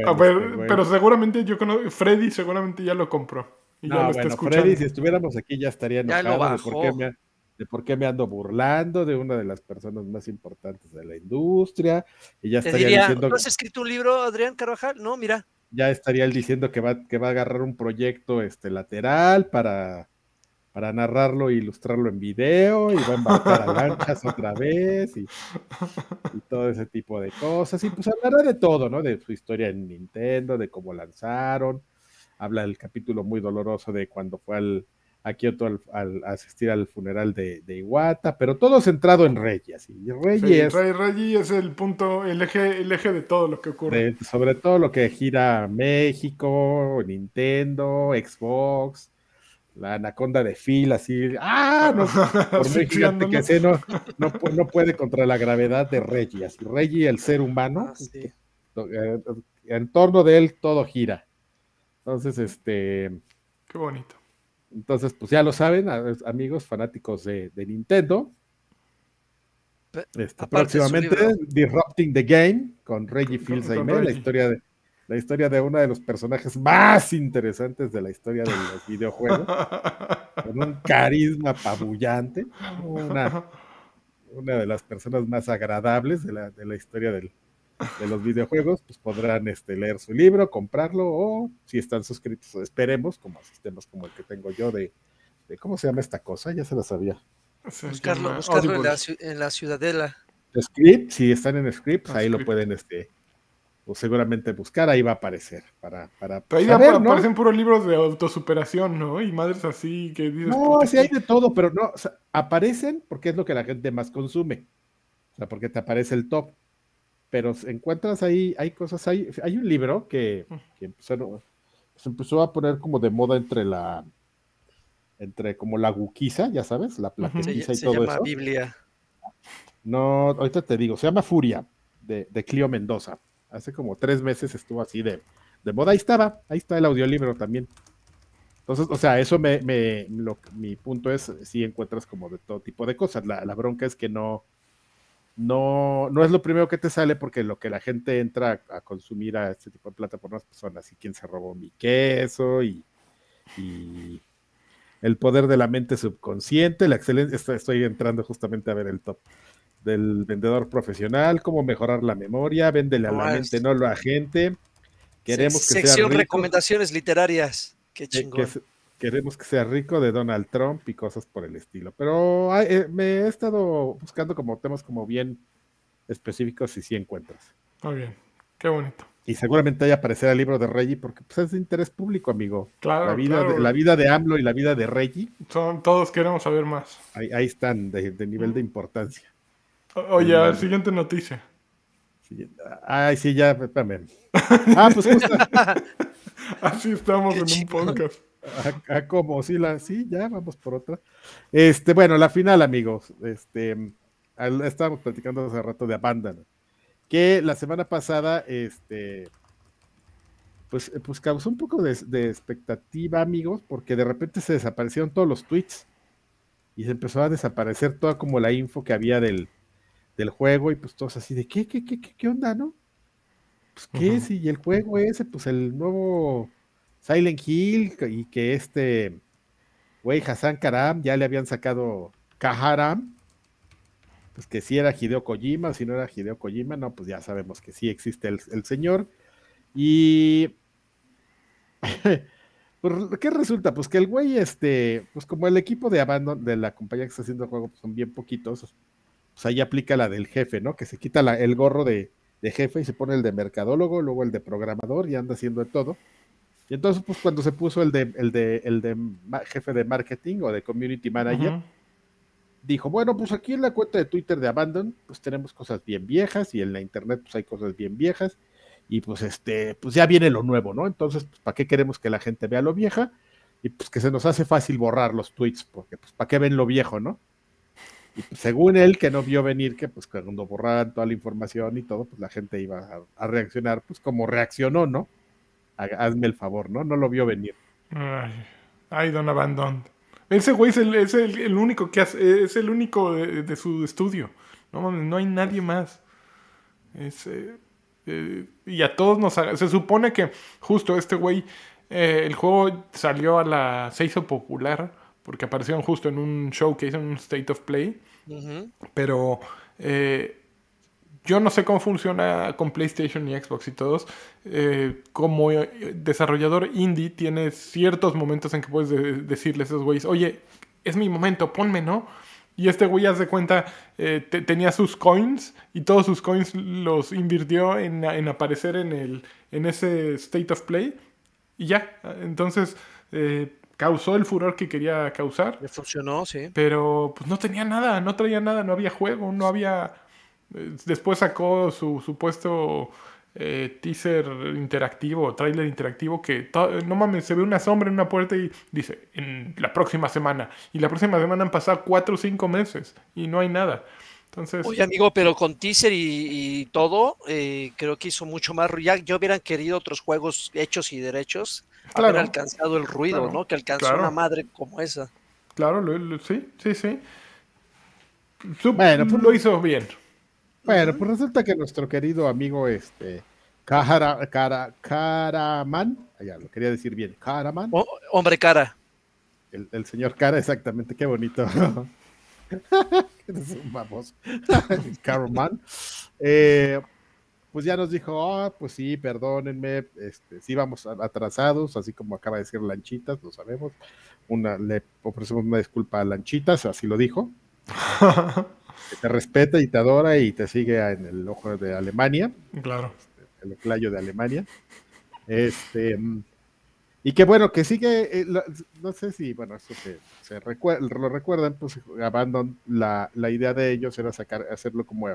a ver, pero seguramente yo conozco, Freddy seguramente ya lo compró. Y no, ya lo bueno, Freddy, si estuviéramos aquí ya estaría enojado de, por qué me, de por qué me ando burlando de una de las personas más importantes de la industria. Y ya estaría diciendo. ¿No has escrito un libro, Adrián Carvajal? No, mira. Ya estaría él diciendo que va, que va a agarrar un proyecto este, lateral para para narrarlo e ilustrarlo en video y va a embarcar a lanchas otra vez y, todo ese tipo de cosas. Y pues hablará de todo, ¿no? De su historia en Nintendo, de cómo lanzaron. Habla del capítulo muy doloroso de cuando fue al, a Kyoto al, asistir al funeral de, Iwata, pero todo centrado en Reggie. Así. Reggie, es, Reggie es el punto, el eje, el eje de todo lo que ocurre. sobre todo lo que gira México, Nintendo, Xbox la anaconda de Phil, así, ¡ah! No, por muy gigante que sea, no, no, puede contra la gravedad de Reggie. Así, Reggie, el ser humano, ah, eh, en torno de él todo gira. Entonces, este. Qué bonito. Entonces, pues ya lo saben, amigos fanáticos de, Nintendo. Este, próximamente, Disrupting the Game con Reggie Fils la historia de la historia de uno de los personajes más interesantes de la historia de los videojuegos, con un carisma apabullante, una, de las personas más agradables de la, de la historia de los videojuegos, pues podrán este, leer su libro, comprarlo o si están suscritos, esperemos, como sistemas como el que tengo yo de, ¿cómo se llama esta cosa? Ya se la sabía. Buscarlo, buscarlo en, la, en la ciudadela. Script, si están en Script, ahí lo pueden este, o seguramente buscar, ahí va a aparecer. Para, para pero ahí aparecen puros libros de autosuperación, ¿no? Y madres así que dices. No, sí hay de todo, pero no, aparecen porque es lo que la gente más consume. O sea, porque te aparece el top. Pero encuentras ahí, hay cosas, hay, hay un libro que, que se empezó a poner como de moda entre la, entre como la guquiza, ya sabes, la plaquetiza y todo se llama Biblia. No, ahorita te digo, se llama Furia, de, de Clio Mendoza hace como tres meses estuvo así de, de moda. Ahí estaba, ahí está el audiolibro también. Entonces, o sea, eso me, me mi punto es, si encuentras como de todo tipo de cosas. La, bronca es que no, no, no es lo primero que te sale porque lo que la gente entra a, consumir a este tipo de plataformas pues son así, quien se robó mi queso y, y el poder de la mente subconsciente, la excelencia, estoy entrando justamente a ver el top del vendedor profesional, cómo mejorar la memoria, véndele a la mente, no a la gente. Queremos que Sección sea recomendaciones literarias. Qué chingón. Queremos que sea rico de Donald Trump y cosas por el estilo. Pero eh, me he estado buscando como temas como bien específicos y sí encuentras. Muy bien, qué bonito. Y seguramente ahí aparecerá el libro de Reggie porque pues, es de interés público, amigo. Claro, la vida, De, la vida de AMLO y la vida de Reggie. Son, todos queremos saber más. Ahí, están, de, nivel de importancia. Oye, siguiente noticia. Ay, sí, ya, espérame. Ah, pues justo. Así estamos en un podcast. Ah, ¿Cómo? Sí, la, sí, ya, vamos por otra. Este, bueno, la final, amigos. Este, estábamos platicando hace rato de Abandon. Que la semana pasada, este, pues, pues causó un poco de, de expectativa, amigos, porque de repente se desaparecieron todos los tweets y se empezó a desaparecer toda como la info que había del, del juego y pues todos así de, ¿qué, qué, qué, qué, onda, no? Pues qué, si el juego ese, pues el nuevo Silent Hill y que este güey Hassan Karam ya le habían sacado Kaharam, pues que si era Hideo Kojima, si no era Hideo Kojima, no, pues ya sabemos que sí existe el, señor. Y Pues, ¿Qué resulta? Pues que el güey, este, pues como el equipo de Abandon, de la compañía que está haciendo el juego, pues son bien poquitos, pues ahí aplica la del jefe, ¿no? Que se quita la- el gorro de, de jefe y se pone el de mercadólogo, luego el de programador y anda haciendo de todo. Y entonces, pues cuando se puso el de, el de, el de jefe de marketing o de community manager, dijo, bueno, pues aquí en la cuenta de Twitter de Abandon, pues tenemos cosas bien viejas y en la internet pues hay cosas bien viejas y pues este, pues ya viene lo nuevo, ¿no? Entonces, pues ¿para qué queremos que la gente vea lo vieja? Y pues que se nos hace fácil borrar los tweets, porque pues ¿para qué ven lo viejo, no? Y pues, según él, que no vio venir que pues cuando borraran toda la información y todo, pues la gente iba a, a reaccionar, pues como reaccionó, ¿no? Ha- Hazme el favor, ¿no? No lo vio venir. Ay, ay, Don Abandon. Ese güey es el, es el, el único que hace, es el único de, de su estudio. No mames, no hay nadie más. Es, eh, eh, y a todos nos... Se supone que justo este güey, eh, el juego salió a la... se hizo popular porque aparecieron justo en un showcase, en un State of Play. Pero eh, yo no sé cómo funciona con PlayStation y Xbox y todos. Eh, como eh, desarrollador indie, tienes ciertos momentos en que puedes de- decirle a esos güeyes, oye, es mi momento, ponme, ¿no? Y este güey, haz de cuenta, eh, te- tenía sus coins y todos sus coins los invirtió en, en aparecer en, el, en ese State of Play. Y ya, entonces eh, causó el furor que quería causar. Le funcionó, sí. Pero pues no tenía nada, no traía nada, no había juego, no había... Después sacó su supuesto eh, teaser interactivo, trailer interactivo, que no mames, se ve una sombra en una puerta y dice, en la próxima semana. Y la próxima semana han pasado cuatro o cinco meses y no hay nada. Entonces, Oye, amigo, pero con teaser y, y todo, eh, creo que hizo mucho más. ru- Ya, yo hubieran querido otros juegos hechos y derechos, Claro. haber alcanzado el ruido, Claro, ¿no? Que alcanzó claro. una madre como esa. claro, lo- lo- sí, sí, sí. Bueno, pues- lo hizo bien. Bueno, pues resulta que nuestro querido amigo, este, Cara, Cara, Caraman, ya lo quería decir bien, Caraman, O- hombre cara. el, el señor Cara, exactamente, qué bonito. baboso. Caraman. Eh, pues ya nos dijo, ah, pues sí, perdónenme, este, sí vamos atrasados, así como acaba de decir Lanchitas, lo sabemos. Una, le ofrecemos una disculpa a Lanchitas, así lo dijo. que te respeta y te adora y te sigue en el ojo de Alemania, claro. el oclayo de Alemania. Este, y que bueno, que sigue, eh, no sé si, bueno, eso se, se recue- lo recuerdan, pues Abandon, la, la idea de ellos era sacar, hacerlo como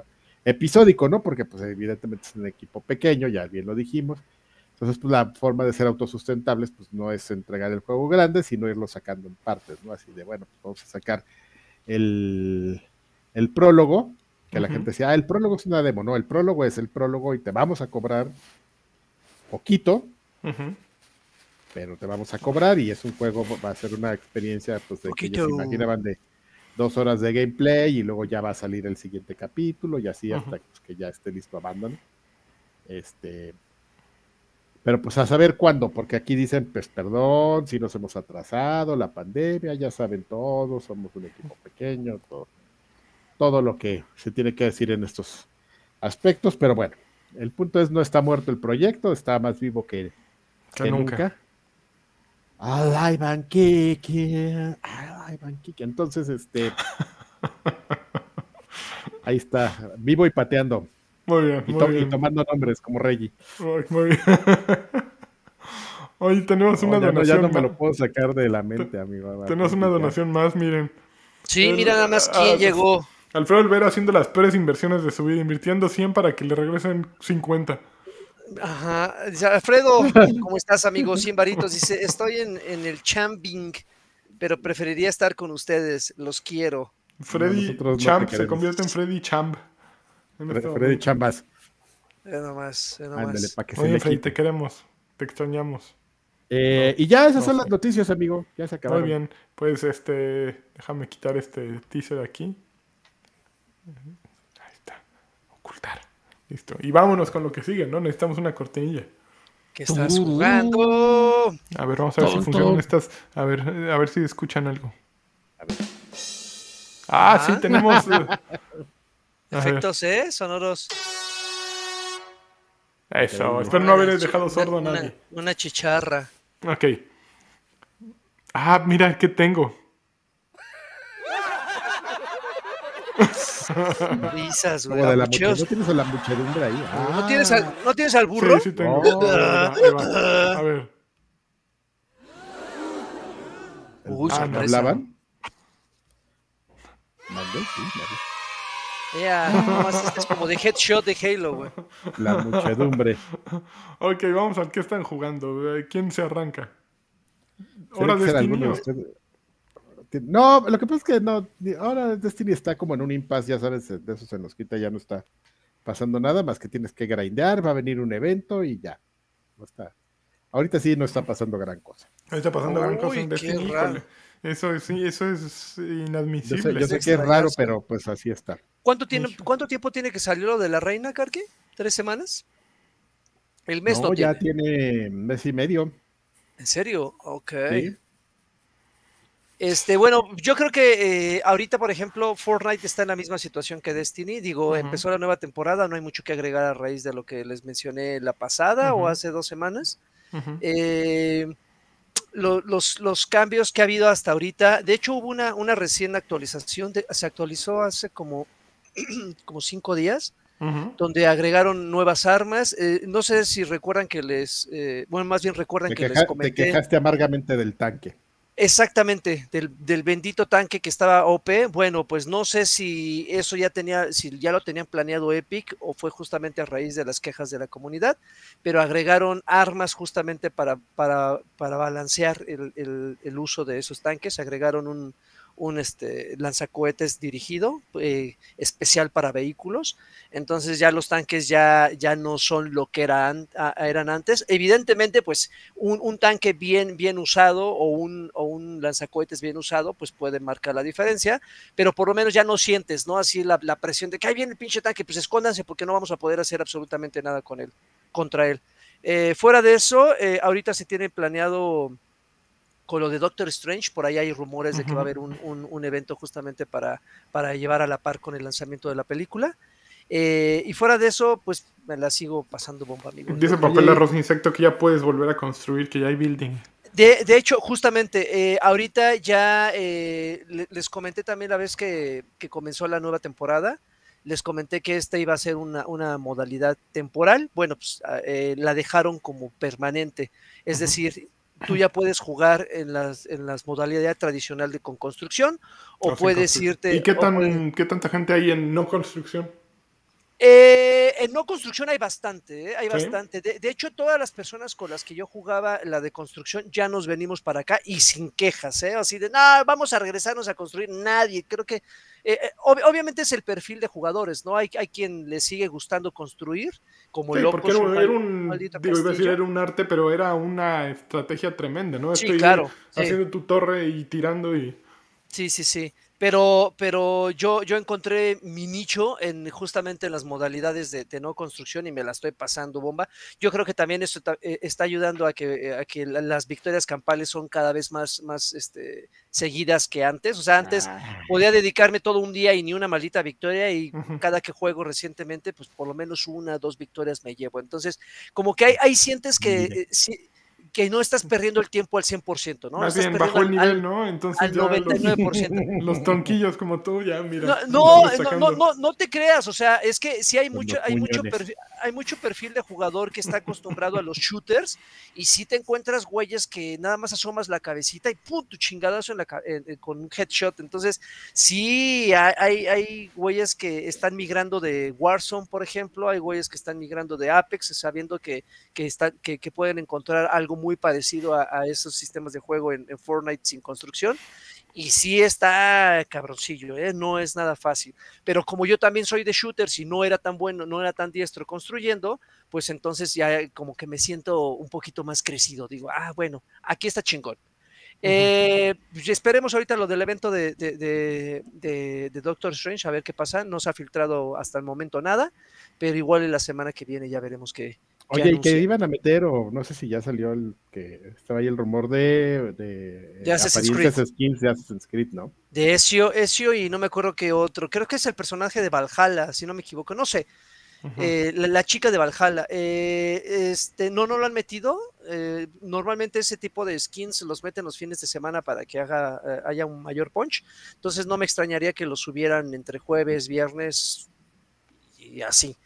episódico, ¿no? Porque pues evidentemente es un equipo pequeño, ya bien lo dijimos. Entonces, pues la forma de ser autosustentables, pues no es entregar el juego grande, sino irlo sacando en partes, ¿no? Así de, bueno, pues vamos a sacar el, el prólogo, que la gente decía, ah, el prólogo es una demo, no, el prólogo es el prólogo y te vamos a cobrar poquito, pero te vamos a cobrar y es un juego, va a ser una experiencia pues, de que ellos Poquito. imaginaban de dos horas de gameplay y luego ya va a salir el siguiente capítulo y así hasta pues, que ya esté listo Abandon. Este, pero pues a saber cuándo, porque aquí dicen, pues perdón, si nos hemos atrasado, la pandemia, ya saben todos, somos un equipo pequeño, todo, todo lo que se tiene que decir en estos aspectos, pero bueno, el punto es no está muerto el proyecto, está más vivo que, Que que nunca. nunca. Ay, Banquique. Entonces, este. Ahí está, vivo y pateando. Muy bien, Y, muy to- y bien. tomando nombres como Reggie. Muy, muy bien. Hoy tenemos No, una ya, no, donación. ya no me lo puedo sacar de la mente, amigo. Tenemos una donación más, miren. Sí, mira nada más ah, quién llegó. Alfredo Olvera haciendo las peores inversiones de su vida, invirtiendo 100 para que le regresen 50. Ajá. Dice, Alfredo, ¿cómo estás, amigo? 100 varitos. Dice, estoy en, en el Chambing, pero preferiría estar con ustedes. Los quiero. Freddy no Champ se convierte en Freddy Champ. Freddy Chambas. Ve nomás, Ándale, nomás. para que se Oye, Freddy, te queremos. Te extrañamos. Eh, y ya esas No son sé. las noticias, amigo. Ya se acabaron. Muy bien. Pues este. Déjame quitar este teaser aquí. Ahí está. Ocultar. Listo. Y vámonos con lo que sigue, ¿no? Necesitamos una cortinilla. ¿Qué estás jugando? A ver, vamos a ver si funcionan estas. A ver, a ver si escuchan algo. Ah, sí, Ah. tenemos. eh, a ver, Efectos, ¿eh? Sonoros. Eso, Una- espero no haber dejado sordo a una- nadie. Una chicharra. Ok. Ah, mira, ¿qué tengo? Risas, güey. No tienes a la muchedumbre ahí. ¿No, Ah, tienes al, ¿No tienes al burro? Sí, sí tengo. No. Ahí va, ahí va. A ver. Uy, Ah, ¿no hablaban? ¿Mandé? Sí, mandé. Ya, nomás este es como de headshot de Halo, güey. La muchedumbre. Ok, vamos a qué están jugando. ¿Quién se arranca? ¿Hora que ser Destiny? alguno de ustedes. No, lo que pasa es que no, ahora Destiny está como en un impasse, ya sabes, de eso se nos quita, ya no está pasando nada, más que tienes que grindear, va a venir un evento y ya. No está. Ahorita sí no está pasando gran cosa. Ahí está pasando gran cosa en Destiny. Eso es, sí, eso es Yo inadmisible. sé, yo sé que es raro, pero pues así está. ¿Cuánto, tiene. ¿Cuánto tiempo tiene que salir lo de la reina, Karki? ¿Tres semanas? El mes no, no, ya tiene. tiene mes y medio. ¿En serio? Ok. ¿sí? Este, bueno, yo creo que eh, ahorita, por ejemplo, Fortnite está en la misma situación que Destiny. Digo, empezó la nueva temporada, no hay mucho que agregar a raíz de lo que les mencioné la pasada o hace dos semanas. Eh, lo- los, los cambios que ha habido hasta ahorita, de hecho hubo una, una recién actualización, de- se actualizó hace como, como cinco días, donde agregaron nuevas armas. eh, no sé si recuerdan que les, eh, bueno, más bien recuerdan Te, que queja- les te comenté. quejaste amargamente del tanque. Exactamente, del, del bendito tanque que estaba OP. Bueno, pues no sé si eso ya tenía, si ya lo tenían planeado Epic o fue justamente a raíz de las quejas de la comunidad, pero agregaron armas justamente para, para, para balancear el, el- el uso de esos tanques. Agregaron un, un este, lanzacohetes dirigido, eh, especial para vehículos. Entonces ya los tanques ya, ya no son lo que eran, eran antes. Evidentemente, pues un, un tanque bien, bien usado o un, o un lanzacohetes bien usado, pues puede marcar la diferencia, pero por lo menos ya no sientes, ¿no? Así la, la presión de que ahí viene el pinche tanque, pues escóndanse porque no vamos a poder hacer absolutamente nada con él, contra él. Eh, fuera de eso, eh, ahorita se tiene planeado con lo de Doctor Strange, por ahí hay rumores de que va a haber un, un- un evento justamente para, para llevar a la par con el lanzamiento de la película. Eh, y fuera de eso, pues me la sigo pasando bomba, amigo. Dice papel arroz insecto que ya puedes volver a construir, que ya hay building. de, de hecho, justamente, eh, ahorita ya eh, le- les comenté también la vez que, que comenzó la nueva temporada, les comenté que esta iba a ser una, una modalidad temporal, bueno, pues la dejaron como permanente, es decir, tú ya puedes jugar en las, en las modalidades tradicional de con construcción o puedes irte... ¿Y qué, puedes- tan, qué tanta gente hay en no construcción? Eh, en no construcción hay bastante, ¿eh? hay ¿Sí? bastante. De, de hecho, todas las personas con las que yo jugaba la de construcción ya nos venimos para acá y sin quejas, ¿eh? Así de, no, vamos a regresarnos a construir. Nadie, creo que, eh, eh, ob- obviamente es el perfil de jugadores, ¿no? Hay, hay quien le sigue gustando construir, como Sí, locos. porque era, un era un, digo, iba a decir, era un arte, pero era una estrategia tremenda, ¿no? Sí, Estoy claro. Haciendo tu torre y tirando y... Sí, sí, sí. Pero, pero yo, yo encontré mi nicho en justamente en las modalidades de, de no construcción y me la estoy pasando bomba. Yo creo que también esto eh, está ayudando a que, a que la- las victorias campales son cada vez más, más este, seguidas que antes. O sea, antes podía dedicarme todo un día y ni una maldita victoria y cada que juego recientemente, pues por lo menos una, dos victorias me llevo. Entonces, como que hay, hay sientes que, eh, sí- que no estás perdiendo el tiempo al 100%, ¿no? Más Estás bien, perdiendo bajó el nivel, al- ¿no? Entonces al ya los- 99%. Los, tronquillos como tú, ya, mira. No, no, no, sacando. no, no, no te creas, o sea, es que sí hay mucho, hay mucho, perfil, hay mucho perfil de jugador que está acostumbrado a los shooters y sí te encuentras güeyes que nada más asomas la cabecita y pum, tu chingadazo en la, en- en- con un headshot. Entonces, sí, hay, hay, hay güeyes que están migrando de Warzone, por ejemplo, hay güeyes que están migrando de Apex, sabiendo que, que, están, que, que pueden encontrar algo muy parecido a, a esos sistemas de juego en, en Fortnite sin construcción. Y sí está cabroncillo, ¿eh? no es nada fácil. Pero como yo también soy de shooters y no era tan bueno, no era tan diestro construyendo, pues entonces ya como que me siento un poquito más crecido. Digo, ah, bueno, aquí está chingón. Eh, pues esperemos ahorita lo del evento de, de, de- de- de Doctor Strange, a ver qué pasa. No se ha filtrado hasta el momento nada, pero igual en la semana que viene ya veremos qué. Oye, y que iban a meter, o no sé si ya salió el que estaba ahí el rumor de, de, De Assassin's apariencias skins de Assassin's Creed, ¿no? De Ezio, Ezio y no me acuerdo qué otro. Creo que es el personaje de Valhalla, si no me equivoco. No sé. Eh, la, la chica de Valhalla. eh, este, no, no lo han metido. Eh, normalmente ese tipo de skins los meten los fines de semana para que haga, eh, haya un mayor punch. Entonces no me extrañaría que los subieran entre jueves, viernes y así.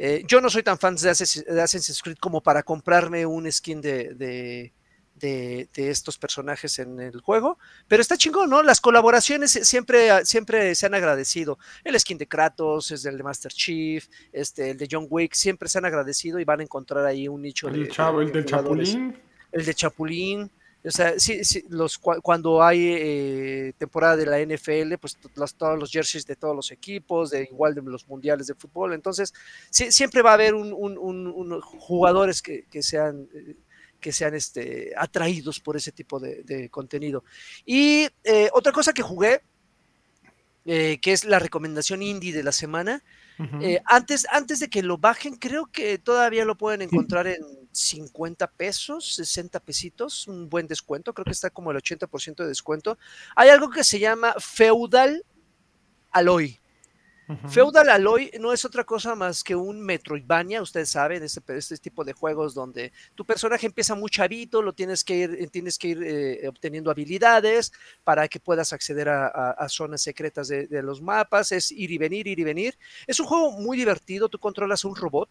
Eh, yo no soy tan fan de Assassin's Creed como para comprarme un skin de, de, estos personajes en el juego, pero está chingón, ¿no? Las colaboraciones siempre, siempre se han agradecido. El skin de Kratos, es el de Master Chief, este, el de John Wick, siempre se han agradecido y van a encontrar ahí un nicho el de, chavo, el del Chapulín. El de Chapulín. O sea, sí, sí, los, cuando hay eh, temporada de la NFL, pues todos los jerseys de todos los equipos, de igual de los mundiales de fútbol. Entonces, siempre va a haber un, jugadores que, sean, eh, que sean este, atraídos por ese tipo de, contenido. Y eh, otra cosa que jugué, que es la recomendación indie de la semana, eh, antes, antes de que lo bajen, creo que todavía lo pueden encontrar en 50 pesos, 60 pesitos, un buen descuento, creo que está como el 80% de descuento. Hay algo que se llama Feudal Feudal Alloy no es otra cosa más que un Metroidvania, ustedes saben, este, este tipo de juegos donde tu personaje empieza muy chavito, lo tienes que ir, eh, tienes que ir eh, obteniendo habilidades para que puedas acceder a, zonas secretas de, de, los mapas, es ir y venir, ir y venir. Es un juego muy divertido, tú controlas un robot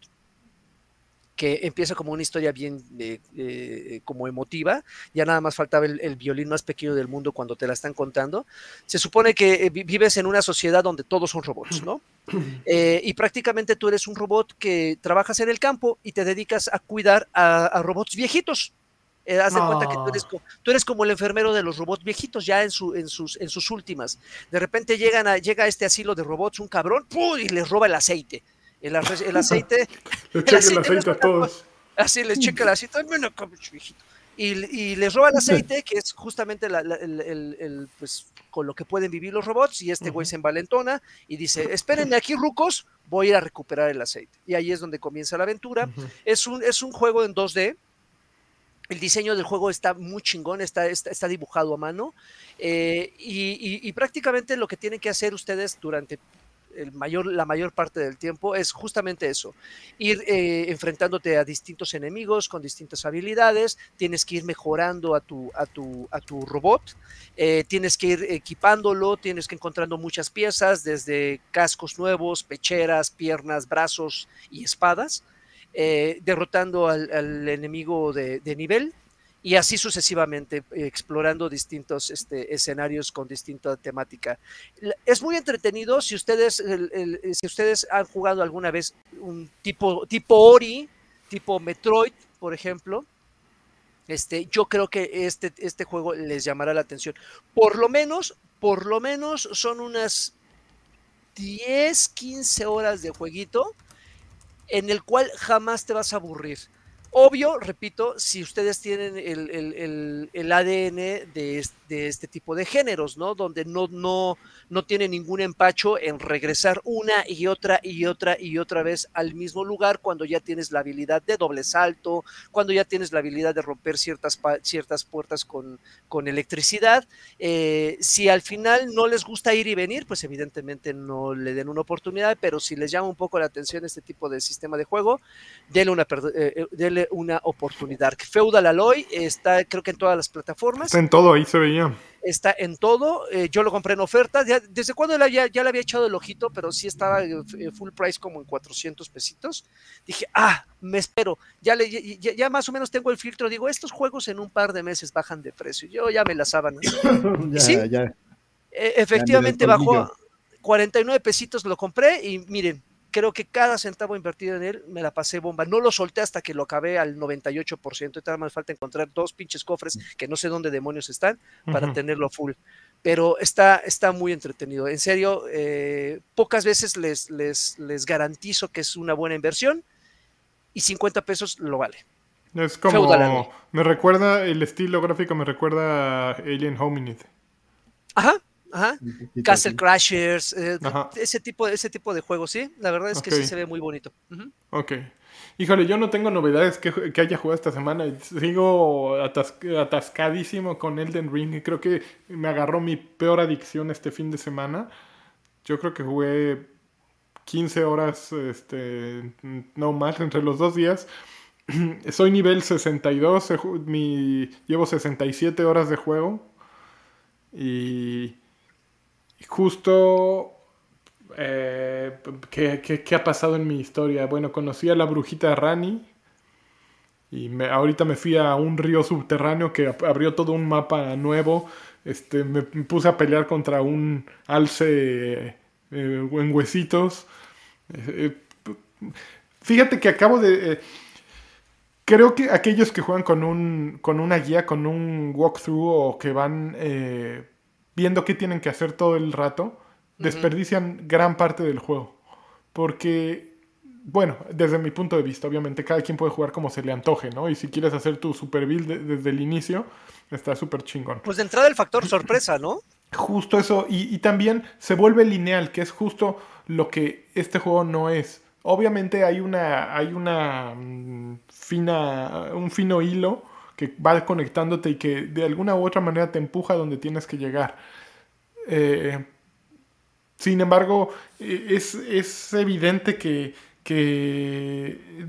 que empieza como una historia bien eh, eh, como emotiva, ya nada más faltaba el, violín más pequeño del mundo cuando te la están contando. Se supone que eh, vives en una sociedad donde todos son robots, ¿no? y prácticamente tú eres un robot que trabajas en el campo y te dedicas a cuidar a, robots viejitos. haz de cuenta que tú eres, tú eres, como el enfermero de los robots viejitos, ya en, su, en, sus, en sus últimas. De repente llegan a, llega a este asilo de robots un cabrón y les roba el aceite el, el aceite. Le checa el aceite, a todos. Así les checa el aceite. Y, y, les roba el aceite, que es justamente la, el, el, pues, con lo que pueden vivir los robots. Y este güey se envalentona y dice: Espérenme aquí, rucos, voy a ir a recuperar el aceite. Y ahí es donde comienza la aventura. es, un, es un juego en 2D. El diseño del juego está muy chingón, está, está, dibujado a mano. Eh, y, y, prácticamente lo que tienen que hacer ustedes durante la mayor parte del tiempo es justamente eso, ir eh, enfrentándote a distintos enemigos con distintas habilidades, tienes que ir mejorando a tu, a tu, a tu robot, eh, tienes que ir equipándolo, tienes que encontrando muchas piezas, desde cascos nuevos, pecheras, piernas, brazos y espadas, eh, derrotando al, enemigo de nivel y así sucesivamente, explorando distintos este, escenarios con distinta temática. Es muy entretenido si ustedes, si ustedes han jugado alguna vez un tipo, tipo Ori, tipo Metroid, por ejemplo. Este, yo creo que este, este juego les llamará la atención. Por lo menos, por lo menos son unas 10, 15 horas de jueguito en el cual jamás te vas a aburrir. Obvio, repito, si ustedes tienen el, ADN de, este tipo de géneros, ¿no? Donde no, no, no tiene ningún empacho en regresar una y otra y otra y otra vez al mismo lugar cuando ya tienes la habilidad de doble salto, cuando ya tienes la habilidad de romper ciertas, ciertas puertas con, con electricidad. Eh, si al final no les gusta ir y venir, pues evidentemente no le den una oportunidad, pero si les llama un poco la atención este tipo de sistema de juego, denle una, eh, eh, denle una oportunidad. Feudal Alloy está creo que en todas las plataformas. Está en todo, ahí se veía. Está en todo. Eh, yo lo compré en oferta. ¿Desde cuando ya, ya, le había echado el ojito? Pero sí estaba full price como en 400 pesitos. Dije, ah, me espero. Ya, le, ya, más o menos tengo el filtro. Digo, estos juegos en un par de meses bajan de precio. Yo ya me las sábanas. ¿Sí? ya. E, efectivamente bajó 49 pesitos, lo compré y miren, creo que cada centavo invertido en él me la pasé bomba. No lo solté hasta que lo acabé al 98%. Y nada más falta encontrar dos pinches cofres que no sé dónde demonios están para tenerlo full. Pero está, está muy entretenido. En serio, eh, pocas veces les, les, les garantizo que es una buena inversión y 50 pesos lo vale. Es como, me recuerda, el estilo gráfico me recuerda a Alien Hominid. Ajá, Ajá. Castle Crashers, eh, ese tipo, ese tipo de juegos, sí. La verdad es que sí se ve muy bonito. Ok. Híjole, yo no tengo novedades que, haya jugado esta semana. Sigo atascadísimo con Elden Ring creo que me agarró mi peor adicción este fin de semana. Yo creo que jugué 15 horas, este, no más, entre los dos días. soy nivel 62, mi, llevo 67 horas de juego. Y justo... Eh, ¿qué, ha pasado en mi historia? Bueno, conocí a la brujita Rani. Y me, ahorita me fui a un río subterráneo que abrió todo un mapa nuevo. Este, me puse a pelear contra un alce eh, en huesitos. Eh, fíjate que acabo de... creo que aquellos que juegan con, un, con una guía, con un walkthrough o que van viendo qué tienen que hacer todo el rato, desperdician gran parte del juego. Porque, bueno, desde mi punto de vista, obviamente, cada quien puede jugar como se le antoje, ¿no? Y si quieres hacer tu super build desde el inicio, está súper chingón. Pues de entrada el factor sorpresa, ¿no? Justo eso, y, también se vuelve lineal, que es justo lo que este juego no es. Obviamente hay una, hay una mm, fina, un fino hilo que va conectándote y que de alguna u otra manera te empuja a donde tienes que llegar. Eh, sin embargo, e, es, evidente que,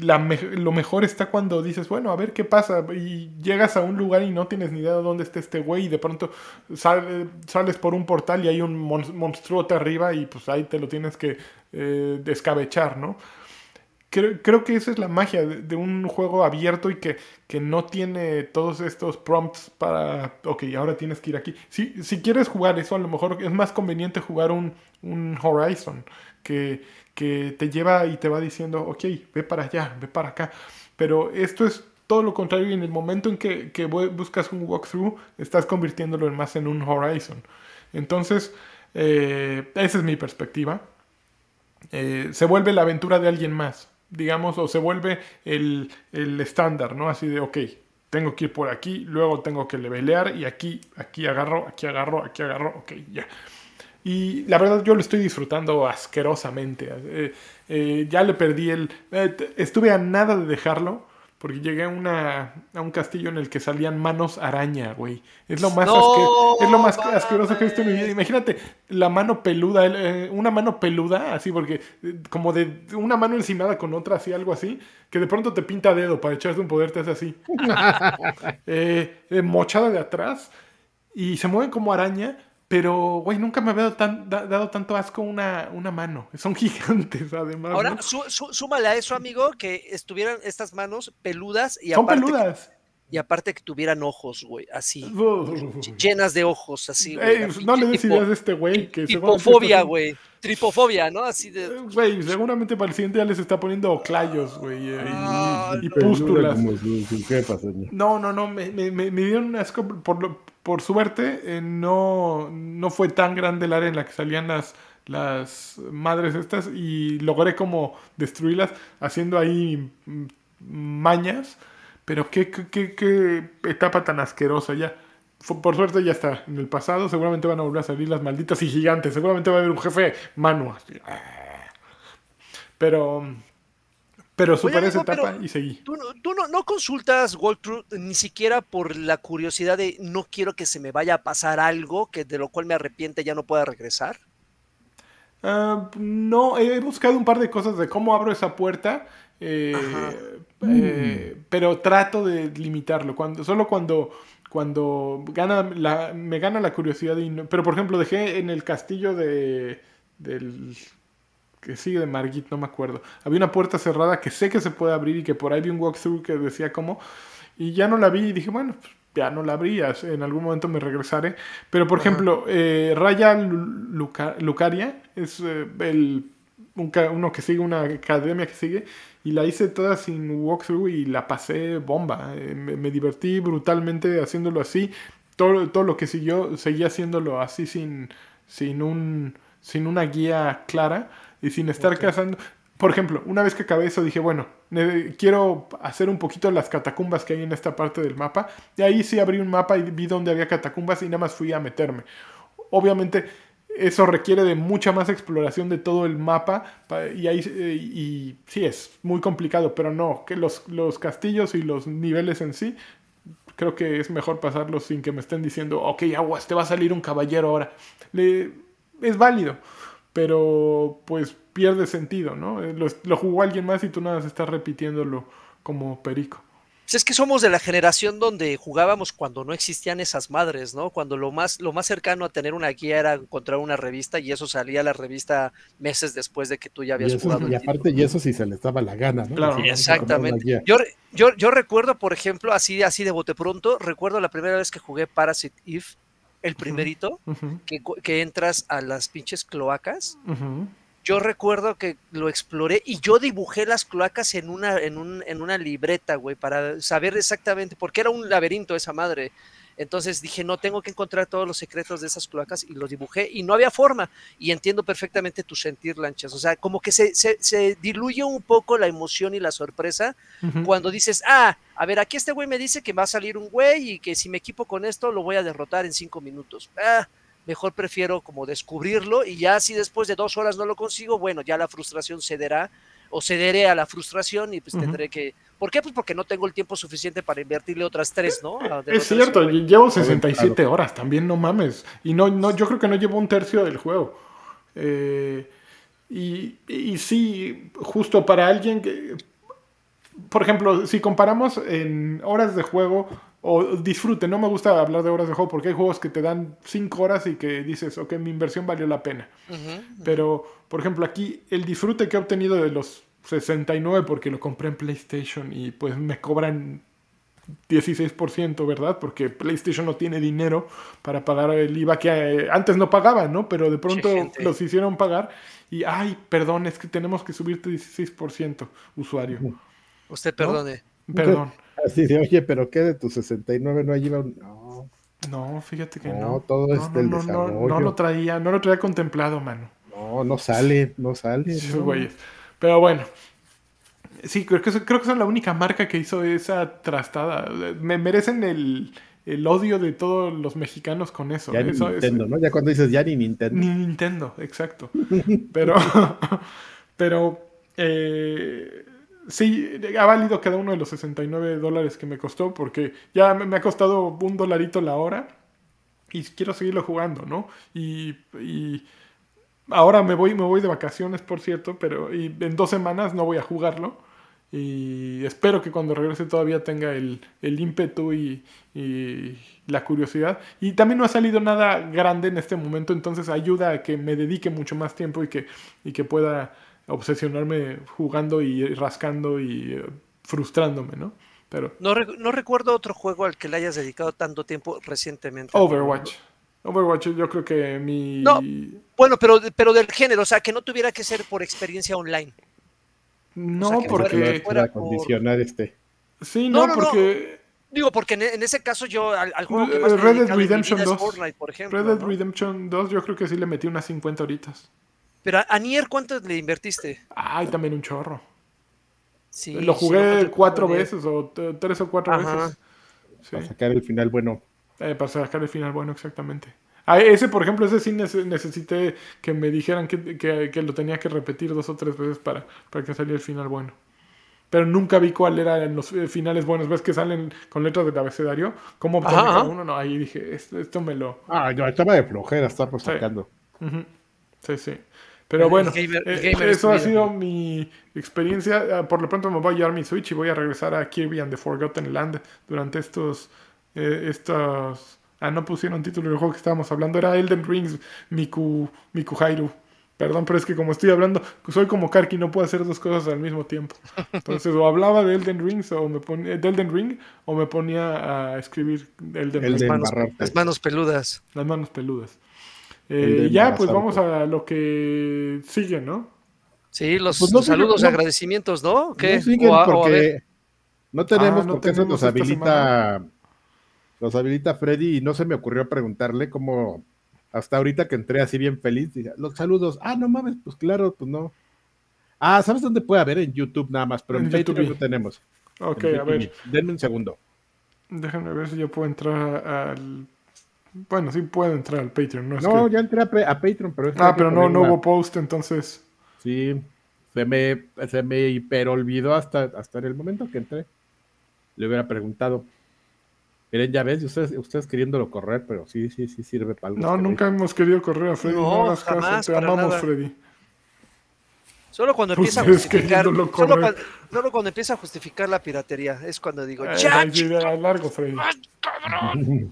lo mejor está cuando dices, bueno, a ver qué pasa, y llegas a un lugar y no tienes ni idea de dónde está este güey, y de pronto sales por un portal y hay un monstruote arriba y pues ahí te lo tienes que eh, descabechar, ¿no? Creo, que esa es la magia de, un juego abierto y que, que, no tiene todos estos prompts para, ok, ahora tienes que ir aquí. Si, si quieres jugar eso, a lo mejor es más conveniente jugar un, un Horizon que, que te lleva y te va diciendo, ok, ve para allá, ve para acá. Pero esto es todo lo contrario y en el momento en que, que buscas un walkthrough, estás convirtiéndolo más en un Horizon. Entonces, eh, esa es mi perspectiva. Eh, se vuelve la aventura de alguien más digamos, o se vuelve el, estándar, ¿no? Así de, ok, tengo que ir por aquí, luego tengo que levelear y aquí, aquí agarro, aquí agarro, aquí agarro, ok, ya. Y la verdad yo lo estoy disfrutando asquerosamente. Eh, eh, ya le perdí el... Eh, estuve a nada de dejarlo porque llegué a, una, a un castillo en el que salían manos araña, güey. Es lo más, es lo más asqueroso que he visto en mi vida. Imagínate la mano peluda, eh, una mano peluda, así, porque eh, como de una mano encimada con otra, así, algo así, que de pronto te pinta dedo para echarse un poder, te hace así. Eh, mochada de atrás y se mueven como araña pero, güey, nunca me había dado, tanto asco una, una mano. Son gigantes, además. Ahora, súmale a eso, amigo, que estuvieran estas manos peludas y Son peludas. y aparte que tuvieran ojos, güey, así. llenas de ojos, así. no le des ideas de este güey. Que tripofobia, güey. Tripofobia, ¿no? Así de. Eh, güey, seguramente para el siguiente ya les está poniendo clayos, güey. Eh, y, pústulas. No, no, no. Me, me, me, dieron asco por lo por suerte, eh, no, no fue tan grande el área en la que salían las, las madres estas y logré como destruirlas haciendo ahí mm, mañas. Pero qué, qué, qué, etapa tan asquerosa ya. Por suerte ya está en el pasado. Seguramente van a volver a salir las malditas y gigantes. Seguramente va a haber un jefe mano. Pero pero superé esa etapa y seguí. ¿Tú, no, consultas Walkthrough ni siquiera por la curiosidad de no quiero que se me vaya a pasar algo que de lo cual me arrepiente ya no pueda regresar? Ah, no, he buscado un par de cosas de cómo abro esa puerta, eh, eh, pero trato de limitarlo. Cuando, solo cuando, cuando gana la, me gana la curiosidad. pero por ejemplo, dejé en el castillo de, del que sigue de Margit, no me acuerdo. Había una puerta cerrada que sé que se puede abrir y que por ahí vi un walkthrough que decía cómo. Y ya no la vi y dije, bueno, pues, ya no la abrías, en algún momento me regresaré. Pero por ejemplo, eh, Raya Lucaria es eh, el, uno que sigue, una academia que sigue, y la hice toda sin walkthrough y la pasé bomba. Eh, me, divertí brutalmente haciéndolo así. Todo, todo lo que siguió, seguía haciéndolo así sin, sin, un, sin una guía clara y sin estar cazando. Por ejemplo, una vez que acabé eso dije, bueno, quiero hacer un poquito las catacumbas que hay en esta parte del mapa. Y ahí sí abrí un mapa y vi dónde había catacumbas y nada más fui a meterme. Obviamente eso requiere de mucha más exploración de todo el mapa y ahí y, sí es muy complicado, pero no, que los, los castillos y los niveles en sí creo que es mejor pasarlos sin que me estén diciendo, ok, aguas, te va a salir un caballero ahora. Es válido pero pues pierde sentido, ¿no? Eh, lo, jugó alguien más y tú nada más estás repitiéndolo como perico. Pues es que somos de la generación donde jugábamos cuando no existían esas madres, ¿no? Cuando lo más, lo más cercano a tener una guía era encontrar una revista y eso salía a la revista meses después de que tú ya habías y eso, jugado. y aparte, y eso si se les daba la gana, ¿no? Claro. Decían, "Vamos a comprar una Exactamente. guía". Yo, re- yo, yo recuerdo, por ejemplo, así, así de bote pronto, recuerdo la primera vez que jugué Parasite Eve, el primerito, que, que entras a las pinches cloacas. ujú. Yo recuerdo que lo exploré y yo dibujé las cloacas en una, en un, en una libreta, güey, para saber exactamente, porque era un laberinto esa madre. Entonces dije, no, tengo que encontrar todos los secretos de esas cloacas y los dibujé y no había forma. Y entiendo perfectamente tu sentir, Lanchas. O sea, como que se, se, se diluye un poco la emoción y la sorpresa cuando dices, ah, a ver, aquí este güey me dice que va a salir un güey y que si me equipo con esto lo voy a derrotar en cinco minutos. Ah, mejor prefiero como descubrirlo y ya si después de dos horas no lo consigo, bueno, ya la frustración cederá o cederé a la frustración y pues tendré que... ¿Por qué? Pues porque no tengo el tiempo suficiente para invertirle otras tres, ¿no? De Es cierto, y llevo 67 horas, también no mames. Y no, no, yo creo que no llevo un tercio del juego. Eh, y, y sí, justo para alguien que. Por ejemplo, si comparamos en horas de juego o disfrute, no me gusta hablar de horas de juego porque hay juegos que te dan 5 horas y que dices, ok, mi inversión valió la pena. Pero, por ejemplo, aquí el disfrute que he obtenido de los 69 porque lo compré en PlayStation y pues me cobran 16%, ¿verdad? Porque PlayStation no tiene dinero para pagar el IVA que eh, antes no pagaban, ¿no? Pero de pronto gente. los hicieron pagar y, ay, perdón, es que tenemos que subirte 16%, usuario. Usted perdone. Perdón. Así de, oye, pero ¿qué de tus 69 no lleva un... No, No, fíjate que no. No, todo es del no, no, no, desarrollo. no lo traía, no lo traía contemplado, mano. no, no sale, no sale. No. Pero bueno. Sí, creo que, creo que son la única marca que hizo esa trastada. Me merecen el, el odio de todos los mexicanos con eso. Ya es- Nintendo, ¿no? Ya cuando dices ya ni Nintendo. Ni Nintendo, exacto. Pero, pero eh, sí, ha valido cada uno de los 69 dólares que me costó porque ya me, ha costado un dolarito la hora y quiero seguirlo jugando, ¿no? Y, y ahora me voy, me voy de vacaciones, por cierto, pero y en dos semanas no voy a jugarlo. Y espero que cuando regrese todavía tenga el, el ímpetu y, y la curiosidad. Y también no ha salido nada grande en este momento, entonces ayuda a que me dedique mucho más tiempo y que, y que pueda obsesionarme jugando y rascando y eh, frustrándome, ¿no? Pero No, re- no recuerdo otro juego al que le hayas dedicado tanto tiempo recientemente. Overwatch. Overwatch yo creo que mi... No. Bueno, pero, pero del género, o sea, que no tuviera que ser por experiencia online. No, o sea, que fuera- porque... fuera por- condicionar este. Sí, No, no, no, no. porque... Digo, porque en, en ese caso yo al, al juego que más Red Dead Redemption vida es 2. Fortnite, por ejemplo. Red Dead ¿no? Redemption 2 yo creo que sí le metí unas 50 horitas. Pero a, a Nier, ¿cuánto le invertiste? Ay, también un chorro. Sí, Lo jugué no, cuatro veces o tres o cuatro Ajá. veces. Sí, Para sacar el final bueno. eh, para sacar el final bueno, exactamente. Ah, ese, por ejemplo, ese sí nece- necesité que me dijeran que, que- que lo tenía que repetir dos o tres veces para, para que saliera el final bueno. Pero nunca vi cuál eran los eh, finales buenos. ¿Ves que salen con letras del abecedario? ¿Cómo obtener cada uno? No, ahí dije, esto, esto me lo... Ah, no, estaba de flojera estar Sí. sacando. Sí, sí. Pero bueno, gamer- eh, gamer eso ha sido mi experiencia. Ah, Por lo pronto me voy a llevar mi Switch y voy a regresar a Kirby and the Forgotten Land durante estos... eh, estos ah, no pusieron título del juego que estábamos hablando. Era Elden Rings Miku, Miku Hairu. Perdón, pero es que como estoy hablando, soy como Karki, no puedo hacer dos cosas al mismo tiempo. Entonces, o hablaba de Elden Rings o me ponía, de Elden Ring o me ponía a escribir Elden El Ring. de Manos- las manos peludas. Las manos peludas. Eh, ya, pues vamos a lo que sigue, ¿no? Sí, los, Pues no los sigue- saludos y no- agradecimientos, ¿no? ¿Qué? No a- porque no tenemos Ah, no porque eso nos habilita nos habilita Freddy y no se me ocurrió preguntarle cómo hasta ahorita que entré así bien feliz, dije, los saludos, ah, no mames, pues claro, pues no. Ah, ¿sabes dónde puede haber? En YouTube nada más, pero en, En YouTube. no tenemos. Ok, a ver. Denme un segundo. déjenme ver si yo puedo entrar al... Bueno, sí puedo entrar al Patreon, ¿no? Es no, que- ya entré a, Patreon, pero Ah, pero no, no una- hubo post, entonces... Sí, se me, se me hiper olvidó hasta, hasta en el momento que entré. Le hubiera preguntado. Miren, ya ves, ustedes, ustedes queriéndolo correr, pero sí, sí, sí sirve para algo. No, nunca hemos querido correr a Freddy. No, No, caso, jamás, te para amamos, nada. Freddy. Solo cuando empieza a justificar. Solo cuando, solo cuando empieza a justificar la piratería. Es cuando digo, Eh, ¡ya! largo, Freddy.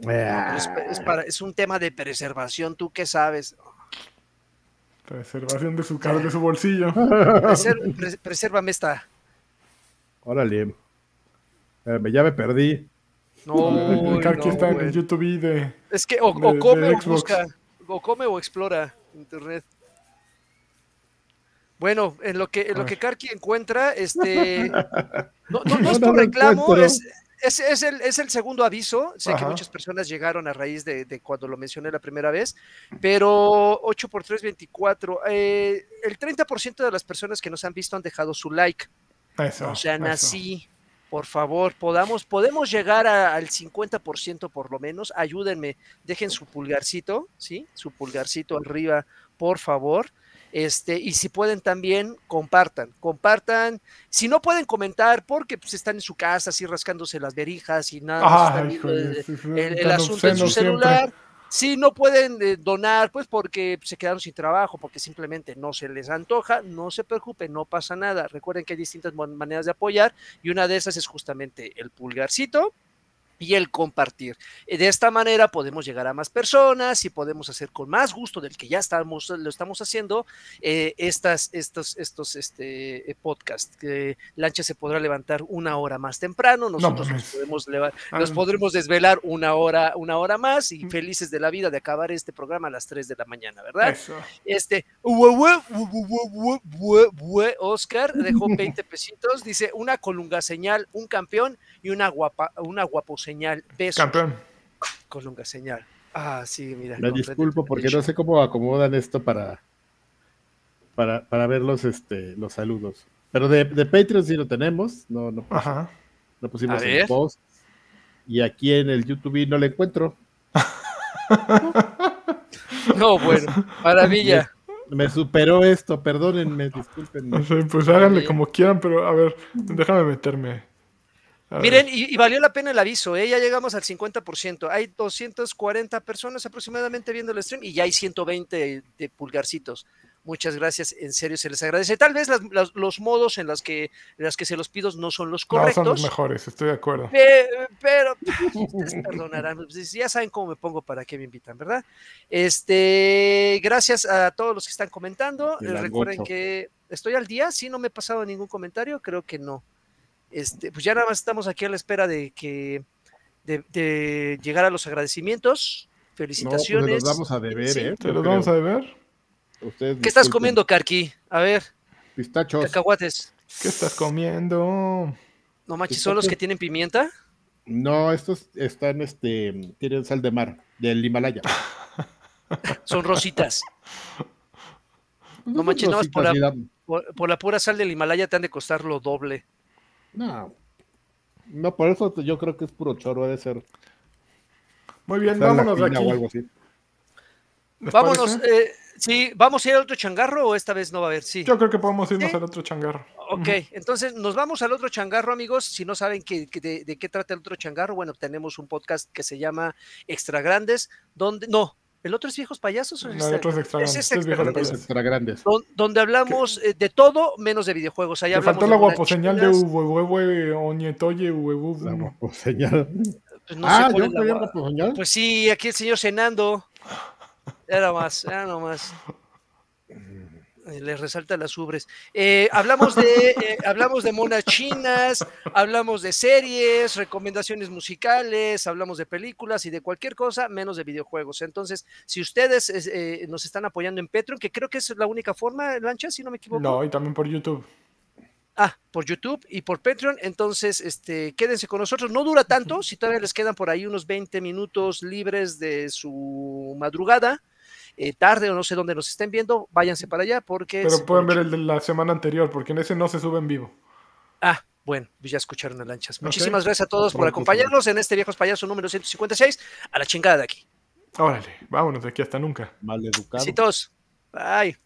Es, es para- es un tema de preservación, ¿tú qué sabes? Preservación de su cara, de su bolsillo. Preser- pres- presérvame esta. Órale. Espérame, ya me perdí. No, aquí no, está en YouTube de. Es que o, de- o come o busca, o come o explora internet. Bueno, en lo que en lo que. Karki encuentra, este no, no, no es lo reclamo, es, es, es el, es el segundo aviso. Sé que muchas personas llegaron a raíz de, de cuando lo mencioné la primera vez, pero 8 por 3, 24. eh, el 30% de las personas que nos han visto han dejado su like. Eso. O sea, así, por favor, podamos, podemos llegar a- al 50% por lo menos. Ayúdenme, dejen su pulgarcito, ¿sí? Su pulgarcito arriba, por favor. Este, y si pueden también, compartan, compartan. Si no pueden comentar, porque pues, están en su casa, así rascándose las verijas y nada, más hijo, el- asunto en su siempre. celular. Si no pueden eh, donar, pues porque se quedaron sin trabajo, porque simplemente no se les antoja, no se preocupen, no pasa nada. Recuerden que hay distintas maneras de apoyar y una de esas es justamente el pulgarcito y el compartir. Eh, De esta manera podemos llegar a más personas y podemos hacer con más gusto del que ya estamos, lo estamos haciendo eh, estas, estos, estos este, eh, podcasts. Lancha se podrá levantar una hora más temprano, nosotros nos podemos Ah, nos podremos desvelar una hora, una hora más y felices de la vida de acabar este programa a las 3 de la mañana, ¿verdad? Eso. Este, Oscar dejó 20 pesitos, dice una colunga señal, un campeón y una guapa, una guapo señal, besos, Campeón. colunga señal. Ah, sí, mira. Me disculpo porque no sé cómo acomodan esto para, para, para ver los, este, los saludos. Pero de, de Patreon sí lo tenemos, no, no, Ajá. no pusimos A el post. Y aquí en el YouTube no lo encuentro. No, bueno, maravilla. Me superó esto, perdónenme, discúlpenme. No sé, pues háganle como quieran, pero a ver, déjame meterme. Miren, y, y valió la pena el aviso, ¿eh? ya llegamos al 50%. Hay 240 personas aproximadamente viendo el stream y ya hay 120 de pulgarcitos. Muchas gracias, en serio se les agradece. Tal vez las- las- los modos en los que, en las que se los pido no son los No, son correctos, los mejores, estoy de acuerdo. pe- pero, ustedes perdonarán, pues, ya saben cómo me pongo para que me invitan, ¿verdad? Este, gracias a todos los que están comentando. Recuerden que estoy al día, si no me he pasado ningún comentario, creo que no. Este, pues ya nada más estamos aquí a la espera de que de, de llegar a los agradecimientos. No, pues Felicitaciones. los vamos a deber, Sí. ¿eh? ¿Te Yo los vamos a deber? Ustedes ¿Qué estás comiendo, Carqui? A ver, Pistachos. cacahuates. ¿Qué estás comiendo? No manches, ¿son los que tienen pimienta? No, estos están, este, tienen sal de mar, del Himalaya. Son rositas. No son manches, nada más por la- Por, por la pura sal del Himalaya te han de costar lo doble. No. No, por eso yo creo que es puro choro, ha de ser. Muy bien, vámonos de aquí. o algo así. ¿Les Vámonos, eh, sí, ¿vamos a ir al otro changarro o esta vez no va a haber? Sí. Yo creo que podemos irnos ¿Sí? al otro changarro. Ok, entonces nos vamos al otro changarro, amigos. Si no saben que, que de, de qué trata el otro changarro, bueno, tenemos un podcast que se llama Extra Grandes, donde, no, ¿el otro es Viejos Payasos? o es No, el otro es extra este es grandes. Don- donde hablamos eh, de todo menos de videojuegos. Ahí hablamos faltó la guaposeñal de Oñetoye. La guaposeñal. pues no ah, sé yo la guaposeñal. Pues sí, aquí el señor cenando. Era más, era nomás. Eh, Le resalta las ubres. Eh, hablamos de eh, hablamos de monas chinas, hablamos de series, recomendaciones musicales, hablamos de películas y de cualquier cosa menos de videojuegos. Entonces, si ustedes eh, nos están apoyando en Patreon, que creo que es la única forma, Lancha, si no me equivoco. No, y también por YouTube. Ah, por YouTube y por Patreon. Entonces, este, quédense con nosotros. No dura tanto, si todavía les quedan por ahí unos 20 minutos libres de su madrugada, eh, tarde o no sé dónde nos estén viendo, váyanse para allá porque... Pero pueden ver el de la semana anterior, porque en ese no se sube en vivo. Ah, bueno, pues ya escucharon a Lanchas. Muchísimas gracias a todos por acompañarnos en este Viejos Payaso número 156. A la chingada de aquí. Órale, vámonos de aquí hasta nunca. Mal educado. Besitos. Bye.